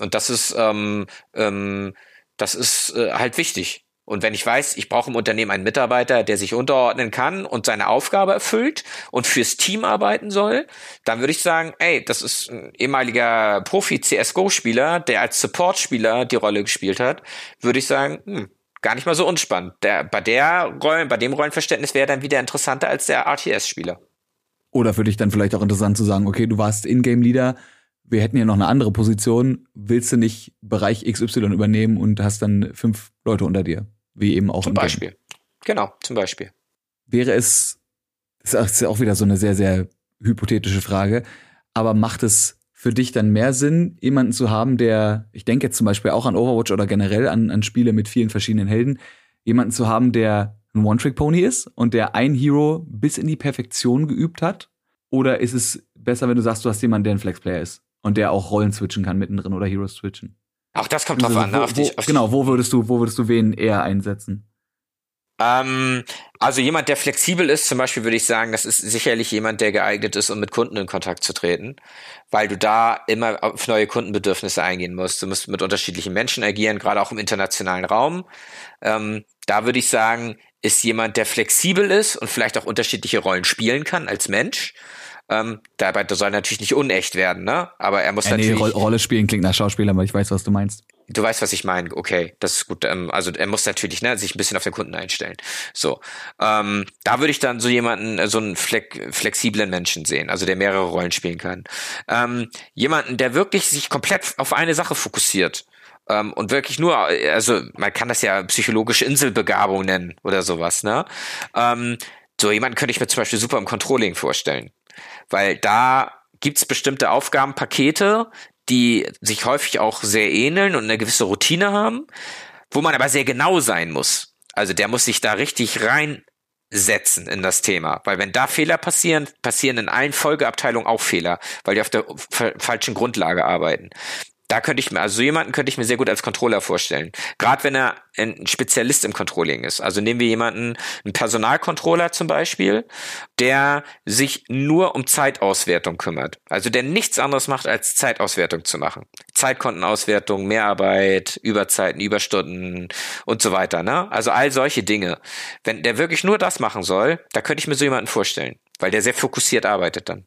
S2: Und das ist, ähm, ähm, das ist äh, halt wichtig. Und wenn ich weiß, ich brauche im Unternehmen einen Mitarbeiter, der sich unterordnen kann und seine Aufgabe erfüllt und fürs Team arbeiten soll, dann würde ich sagen, ey, das ist ein ehemaliger Profi-CSGO-Spieler, der als Support-Spieler die Rolle gespielt hat, würde ich sagen, hm, gar nicht mal so unspannend. Der, bei der Rollen, bei dem Rollenverständnis wäre dann wieder interessanter als der RTS-Spieler.
S1: Oder für dich dann vielleicht auch interessant zu sagen, okay, du warst Ingame-Leader, wir hätten hier noch eine andere Position, willst du nicht Bereich XY übernehmen und hast dann fünf Leute unter dir, wie eben auch
S2: zum Beispiel. Game. Genau, zum Beispiel.
S1: Wäre es, das ist auch wieder so eine sehr, sehr hypothetische Frage, aber macht es für dich dann mehr Sinn, jemanden zu haben, der, ich denke jetzt zum Beispiel auch an Overwatch oder generell an, an Spiele mit vielen verschiedenen Helden, jemanden zu haben, der ein One-Trick-Pony ist und der ein Hero bis in die Perfektion geübt hat? Oder ist es besser, wenn du sagst, du hast jemanden, der ein Flex-Player ist und der auch Rollen switchen kann mittendrin oder Heroes switchen?
S2: Auch das kommt drauf also, an, ne?
S1: Auf dich, auf genau, wo würdest du, wo würdest du wen eher einsetzen?
S2: Ähm, also jemand, der flexibel ist, zum Beispiel würde ich sagen, das ist sicherlich jemand, der geeignet ist, um mit Kunden in Kontakt zu treten, weil du da immer auf neue Kundenbedürfnisse eingehen musst. Du musst mit unterschiedlichen Menschen agieren, gerade auch im internationalen Raum. Ähm, da würde ich sagen, ist jemand, der flexibel ist und vielleicht auch unterschiedliche Rollen spielen kann als Mensch. Ähm, dabei soll natürlich nicht unecht werden, ne? Aber er muss ja, natürlich.
S1: Nee, Rolle spielen klingt nach Schauspieler, aber ich weiß, was du meinst.
S2: Du weißt, was ich meine. Okay, das ist gut. Ähm, also er muss natürlich ne, sich ein bisschen auf den Kunden einstellen. So, ähm, da würde ich dann so jemanden, äh, so einen flexiblen Menschen sehen, also der mehrere Rollen spielen kann. Ähm, jemanden, der wirklich sich komplett auf eine Sache fokussiert ähm, und wirklich nur, also man kann das ja psychologische Inselbegabung nennen oder sowas. Ne? Ähm, so jemanden könnte ich mir zum Beispiel super im Controlling vorstellen, weil da gibt's bestimmte Aufgabenpakete, die sich häufig auch sehr ähneln und eine gewisse Routine haben, wo man aber sehr genau sein muss. Also der muss sich da richtig reinsetzen in das Thema. Weil wenn da Fehler passieren, passieren in allen Folgeabteilungen auch Fehler, weil die auf der falschen Grundlage arbeiten da könnte ich mir, also so jemanden könnte ich mir sehr gut als Controller vorstellen. Gerade wenn er ein Spezialist im Controlling ist. Also nehmen wir jemanden, einen Personalcontroller zum Beispiel, der sich nur um Zeitauswertung kümmert. Also der nichts anderes macht, als Zeitauswertung zu machen. Zeitkontenauswertung, Mehrarbeit, Überzeiten, Überstunden und so weiter. Ne? Also all solche Dinge. Wenn der wirklich nur das machen soll, da könnte ich mir so jemanden vorstellen, weil der sehr fokussiert arbeitet dann.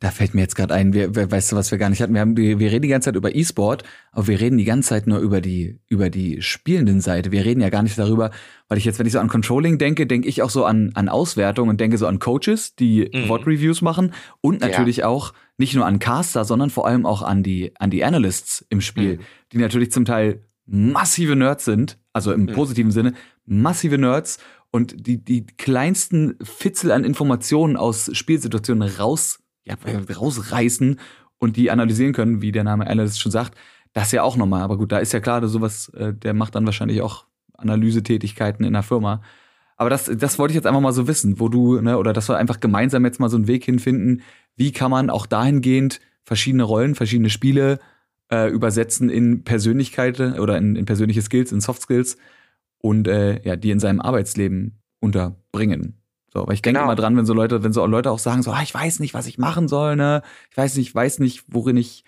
S1: Da fällt mir jetzt gerade ein, wir, weißt du, was wir gar nicht hatten? Wir, haben, wir reden die ganze Zeit über E-Sport, aber wir reden die ganze Zeit nur über die, über die spielenden Seite. Wir reden ja gar nicht darüber, weil ich jetzt, wenn ich so an Controlling denke, denke ich auch so an, an Auswertung und denke so an Coaches, die mhm. VOD-Reviews machen und natürlich ja. auch nicht nur an Caster, sondern vor allem auch an die, an die Analysts im Spiel, mhm. die natürlich zum Teil massive Nerds sind, also im mhm. positiven Sinne, massive Nerds und die, die kleinsten Fitzel an Informationen aus Spielsituationen raus ja, rausreißen und die analysieren können, wie der Name Analyst schon sagt, das ja auch nochmal. Aber gut, da ist ja klar, sowas, äh, der macht dann wahrscheinlich auch Analysetätigkeiten in der Firma. Aber das, das wollte ich jetzt einfach mal so wissen, wo du, ne, oder dass wir einfach gemeinsam jetzt mal so einen Weg hinfinden, wie kann man auch dahingehend verschiedene Rollen, verschiedene Spiele äh, übersetzen in Persönlichkeit oder in, in persönliche Skills, in Soft Skills und äh, ja, die in seinem Arbeitsleben unterbringen. So, aber ich denke genau. immer dran, wenn so Leute, wenn so Leute auch sagen, so, ah, ich weiß nicht, was ich machen soll, ne? Ich weiß nicht, ich weiß nicht, worin ich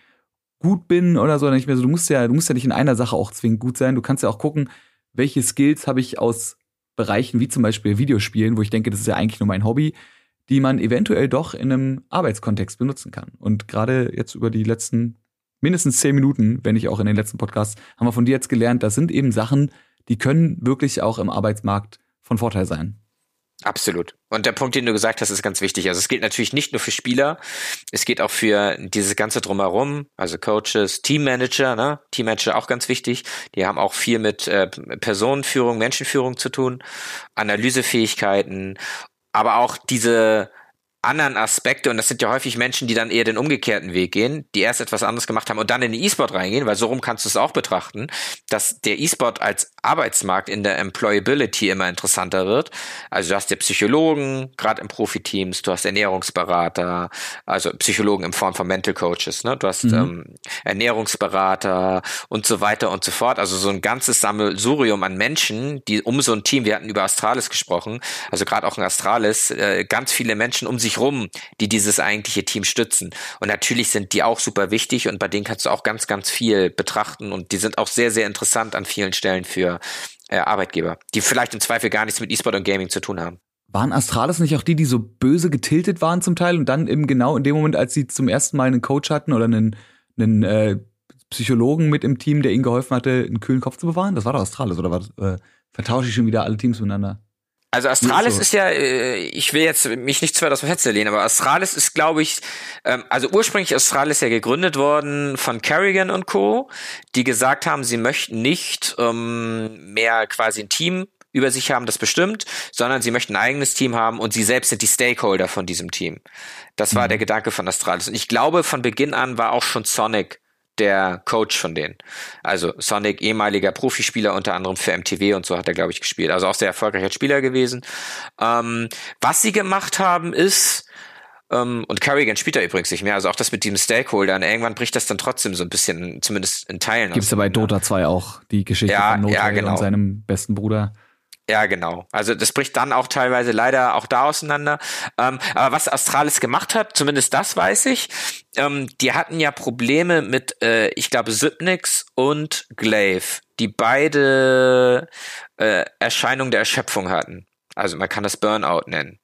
S1: gut bin oder so. Dann ich mir so, du musst ja, du musst ja nicht in einer Sache auch zwingend gut sein. Du kannst ja auch gucken, welche Skills habe ich aus Bereichen wie zum Beispiel Videospielen, wo ich denke, das ist ja eigentlich nur mein Hobby, die man eventuell doch in einem Arbeitskontext benutzen kann. Und gerade jetzt über die letzten mindestens zehn Minuten, wenn nicht auch in den letzten Podcasts, haben wir von dir jetzt gelernt, das sind eben Sachen, die können wirklich auch im Arbeitsmarkt von Vorteil sein.
S2: Absolut. Und der Punkt, den du gesagt hast, ist ganz wichtig. Also es gilt natürlich nicht nur für Spieler, es geht auch für dieses ganze drumherum, also Coaches, Teammanager, ne? Teammanager auch ganz wichtig. Die haben auch viel mit äh, Personenführung, Menschenführung zu tun, Analysefähigkeiten, aber auch diese anderen Aspekte, und das sind ja häufig Menschen, die dann eher den umgekehrten Weg gehen, die erst etwas anderes gemacht haben und dann in den E-Sport reingehen, weil so rum kannst du es auch betrachten, dass der E-Sport als Arbeitsmarkt in der Employability immer interessanter wird. Also du hast ja Psychologen, gerade in Profiteams, du hast Ernährungsberater, also Psychologen in Form von Mental Coaches, ne? Du hast mhm. ähm, Ernährungsberater und so weiter und so fort. Also so ein ganzes Sammelsurium an Menschen, die um so ein Team, wir hatten über Astralis gesprochen, also gerade auch in Astralis, äh, ganz viele Menschen um sich sich rum, die dieses eigentliche Team stützen. Und natürlich sind die auch super wichtig und bei denen kannst du auch ganz, ganz viel betrachten und die sind auch sehr, sehr interessant an vielen Stellen für äh, Arbeitgeber, die vielleicht im Zweifel gar nichts mit E-Sport und Gaming zu tun haben.
S1: Waren Astralis nicht auch die, die so böse getiltet waren zum Teil und dann eben genau in dem Moment, als sie zum ersten Mal einen Coach hatten oder einen, einen äh, Psychologen mit im Team, der ihnen geholfen hatte, einen kühlen Kopf zu bewahren? Das war doch Astralis, oder was? Äh, vertausche ich schon wieder alle Teams miteinander?
S2: Also Astralis so. ist ja, äh, ich will jetzt mich nicht zu weit aus dem Fenster lehnen, aber Astralis ist, glaube ich, ähm, also ursprünglich Astralis ja gegründet worden von Kerrigan und Co., die gesagt haben, sie möchten nicht ähm, mehr quasi ein Team über sich haben, das bestimmt, sondern sie möchten ein eigenes Team haben und sie selbst sind die Stakeholder von diesem Team. Das war mhm. der Gedanke von Astralis. Und ich glaube, von Beginn an war auch schon Sonic der Coach von denen. Also Sonic, ehemaliger Profispieler, unter anderem für MTV und so hat er, glaube ich, gespielt. Also auch sehr erfolgreicher Spieler gewesen. Ähm, was sie gemacht haben, ist, ähm, und Kerrigan spielt da übrigens nicht mehr, also auch das mit diesem Stakeholder, und irgendwann bricht das dann trotzdem so ein bisschen, zumindest in Teilen.
S1: Gibt es ja bei Dota 2 auch die Geschichte ja, von Notail ja, genau. und seinem besten Bruder.
S2: Ja, genau. Also das bricht dann auch teilweise leider auch da auseinander. Ähm, aber was Astralis gemacht hat, zumindest das weiß ich, ähm, die hatten ja Probleme mit, äh, ich glaube, Sypnix und Glaive, die beide äh, Erscheinungen der Erschöpfung hatten. Also man kann das Burnout nennen.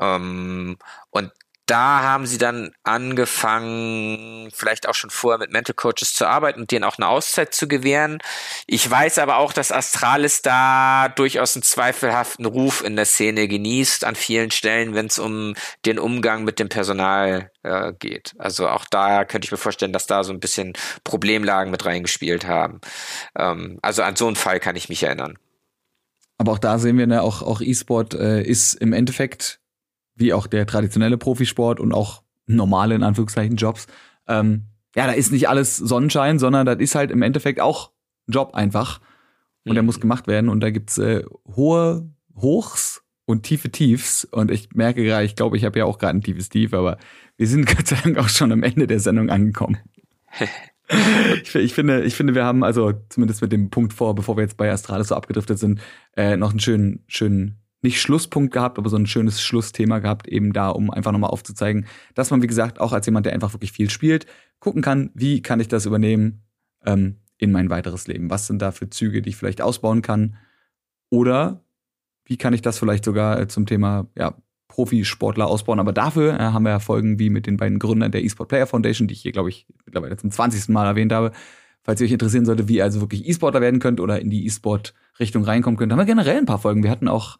S2: Ähm, und da haben sie dann angefangen, vielleicht auch schon vorher mit Mental Coaches zu arbeiten und denen auch eine Auszeit zu gewähren. Ich weiß aber auch, dass Astralis da durchaus einen zweifelhaften Ruf in der Szene genießt an vielen Stellen, wenn es um den Umgang mit dem Personal äh, geht. Also auch da könnte ich mir vorstellen, dass da so ein bisschen Problemlagen mit reingespielt haben. Ähm, also an so einen Fall kann ich mich erinnern.
S1: Aber auch da sehen wir, ne, auch, auch E-Sport äh, ist im Endeffekt wie auch der traditionelle Profisport und auch normale, in Anführungszeichen, Jobs. Ähm, ja, da ist nicht alles Sonnenschein, sondern das ist halt im Endeffekt auch Job einfach. Und mhm. der muss gemacht werden. Und da gibt's äh, hohe Hochs und tiefe Tiefs. Und ich merke gerade, ich glaube, ich habe ja auch gerade ein tiefes Tief, aber wir sind Gott sei Dank auch schon am Ende der Sendung angekommen. ich, ich, finde, ich finde, wir haben also zumindest mit dem Punkt vor, bevor wir jetzt bei Astralis so abgedriftet sind, äh, noch einen schönen, schönen nicht Schlusspunkt gehabt, aber so ein schönes Schlussthema gehabt, eben da, um einfach nochmal aufzuzeigen, dass man, wie gesagt, auch als jemand, der einfach wirklich viel spielt, gucken kann, wie kann ich das übernehmen ähm, in mein weiteres Leben? Was sind da für Züge, die ich vielleicht ausbauen kann? Oder wie kann ich das vielleicht sogar äh, zum Thema ja, Profisportler ausbauen? Aber dafür äh, haben wir ja Folgen wie mit den beiden Gründern der eSport Player Foundation, die ich hier, glaube ich, mittlerweile zum 20. Mal erwähnt habe. Falls ihr euch interessieren sollte, wie ihr also wirklich E-Sportler werden könnt oder in die E-Sport-Richtung reinkommen könnt, haben wir generell ein paar Folgen. Wir hatten auch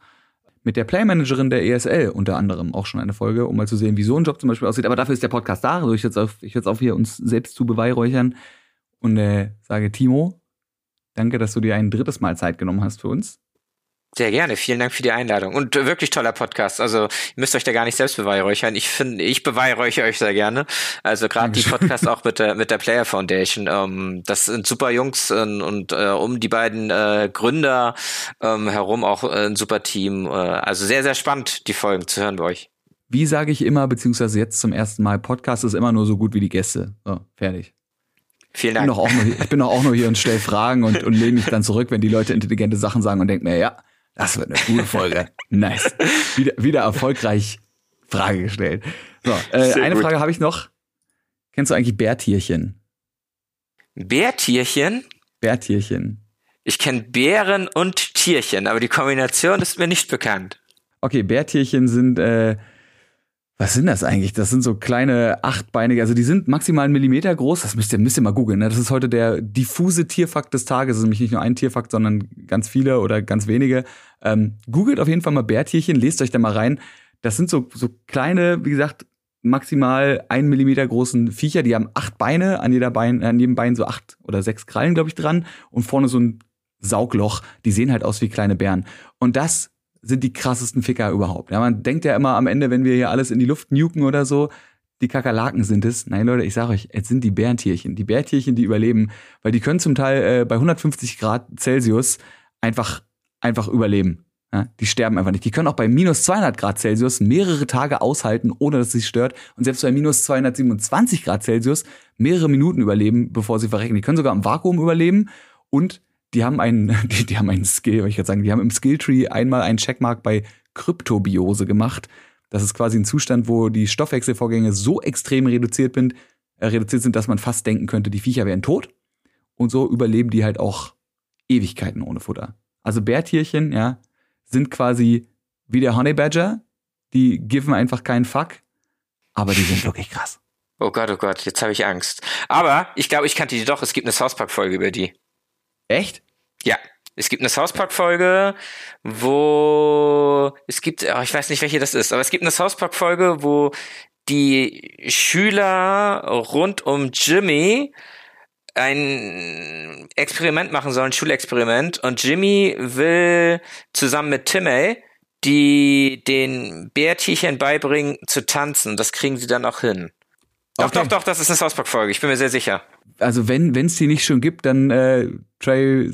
S1: mit der Playmanagerin der ESL unter anderem auch schon eine Folge, um mal zu sehen, wie so ein Job zum Beispiel aussieht. Aber dafür ist der Podcast da. Also ich jetzt auf, ich jetzt auf hier uns selbst zu beweihräuchern und äh, sage Timo, danke, dass du dir ein drittes Mal Zeit genommen hast für uns.
S2: Sehr gerne. Vielen Dank für die Einladung. Und wirklich toller Podcast. Also, ihr müsst euch da gar nicht selbst beweihräuchern. Ich finde, ich beweihräuchere euch sehr gerne. Also, gerade die Podcasts auch mit der, mit der Player Foundation. Ähm, das sind super Jungs und, und äh, um die beiden äh, Gründer ähm, herum auch äh, ein super Team. Äh, also, sehr, sehr spannend, die Folgen zu hören bei euch.
S1: Wie sage ich immer, beziehungsweise jetzt zum ersten Mal, Podcast ist immer nur so gut wie die Gäste. So, fertig.
S2: Vielen Dank.
S1: Ich bin doch auch nur, ich bin doch auch nur hier und stelle Fragen und, und lehne mich dann zurück, wenn die Leute intelligente Sachen sagen und denke mir, ja, das wird eine gute Folge. nice. Wieder, wieder erfolgreich Frage gestellt. So, äh, eine gut. Frage habe ich noch. Kennst du eigentlich Bärtierchen?
S2: Bärtierchen?
S1: Bärtierchen.
S2: Ich kenne Bären und Tierchen, aber die Kombination ist mir nicht bekannt.
S1: Okay, Bärtierchen sind äh, was sind das eigentlich? Das sind so kleine achtbeinige, also die sind maximal einen Millimeter groß. Das müsst ihr, müsst ihr mal googeln. Ne? Das ist heute der diffuse Tierfakt des Tages. Das ist nämlich nicht nur ein Tierfakt, sondern ganz viele oder ganz wenige. Ähm, googelt auf jeden Fall mal Bärtierchen, lest euch da mal rein. Das sind so, so kleine, wie gesagt, maximal einen Millimeter großen Viecher. Die haben acht Beine, an jeder Bein, an jedem Bein so acht oder sechs Krallen, glaube ich, dran. Und vorne so ein Saugloch. Die sehen halt aus wie kleine Bären. Und das sind die krassesten Ficker überhaupt. Ja, man denkt ja immer am Ende, wenn wir hier alles in die Luft nuken oder so, die Kakerlaken sind es. Nein, Leute, ich sage euch, es sind die Bärentierchen. Die Bärtierchen, die überleben, weil die können zum Teil äh, bei 150 Grad Celsius einfach, einfach überleben. Ja, die sterben einfach nicht. Die können auch bei minus 200 Grad Celsius mehrere Tage aushalten, ohne dass sie stört. Und selbst bei minus 227 Grad Celsius mehrere Minuten überleben, bevor sie verrecken. Die können sogar im Vakuum überleben. Und die haben einen, die, die haben einen Skill, ich jetzt sagen, die haben im Skilltree einmal einen Checkmark bei Kryptobiose gemacht. Das ist quasi ein Zustand, wo die Stoffwechselvorgänge so extrem reduziert, bin, äh, reduziert sind, dass man fast denken könnte, die Viecher wären tot. Und so überleben die halt auch Ewigkeiten ohne Futter. Also Bärtierchen, ja, sind quasi wie der Honey Badger. Die geben einfach keinen Fuck, aber die sind wirklich krass.
S2: Oh Gott, oh Gott, jetzt habe ich Angst. Aber ich glaube, ich kannte die doch. Es gibt eine South Park Folge über die.
S1: Echt?
S2: Ja. Es gibt eine South Park Folge, wo es gibt, oh, ich weiß nicht, welche das ist, aber es gibt eine South Park Folge, wo die Schüler rund um Jimmy ein Experiment machen sollen, ein Schulexperiment. Und Jimmy will zusammen mit Timmy die den Bärtierchen beibringen zu tanzen. Das kriegen sie dann auch hin. Doch, okay. doch, doch, das ist eine South Park-Folge, ich bin mir sehr sicher.
S1: Also wenn es die nicht schon gibt, dann äh, Trey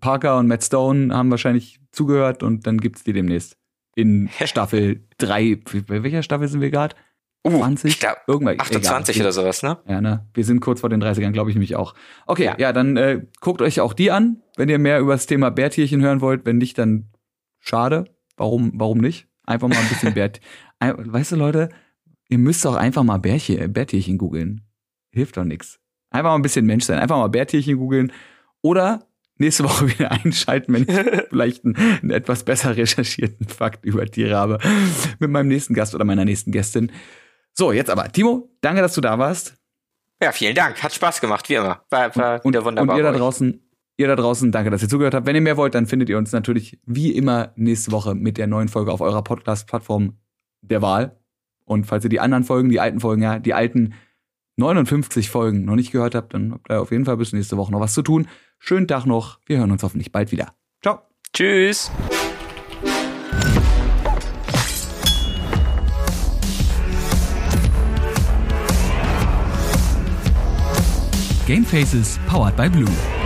S1: Parker und Matt Stone haben wahrscheinlich zugehört und dann gibt's die demnächst. In Staffel 3. Bei welcher Staffel sind wir gerade?
S2: Uh, 20? Ich glaub, Irgendwann, 28 egal. oder sowas, ne?
S1: Ja, ne? Wir sind kurz vor den 30ern, glaube ich nämlich auch. Okay, ja, ja dann äh, guckt euch auch die an, wenn ihr mehr über das Thema Bärtierchen hören wollt. Wenn nicht, dann schade. Warum, warum nicht? Einfach mal ein bisschen Bärt. Weißt du, Leute, ihr müsst auch einfach mal Bärtierchen googeln. Hilft doch nix. Einfach mal ein bisschen Mensch sein. Einfach mal Bärtierchen googeln. Oder nächste Woche wieder einschalten, wenn ich vielleicht einen, einen, etwas besser recherchierten Fakt über Tiere habe. Mit meinem nächsten Gast oder meiner nächsten Gästin. So, jetzt aber. Timo, danke, dass du da warst.
S2: Ja, vielen Dank. Hat Spaß gemacht, wie immer. War, war
S1: und, wunderbar. Und ihr da draußen, ihr da draußen, danke, dass ihr zugehört habt. Wenn ihr mehr wollt, dann findet ihr uns natürlich wie immer nächste Woche mit der neuen Folge auf eurer Podcast-Plattform der Wahl. Und falls ihr die anderen Folgen, die alten Folgen, ja, die alten 59 Folgen noch nicht gehört habt, dann habt ihr auf jeden Fall bis nächste Woche noch was zu tun. Schönen Tag noch. Wir hören uns hoffentlich bald wieder. Ciao.
S2: Tschüss.
S3: Game Faces powered by Blue.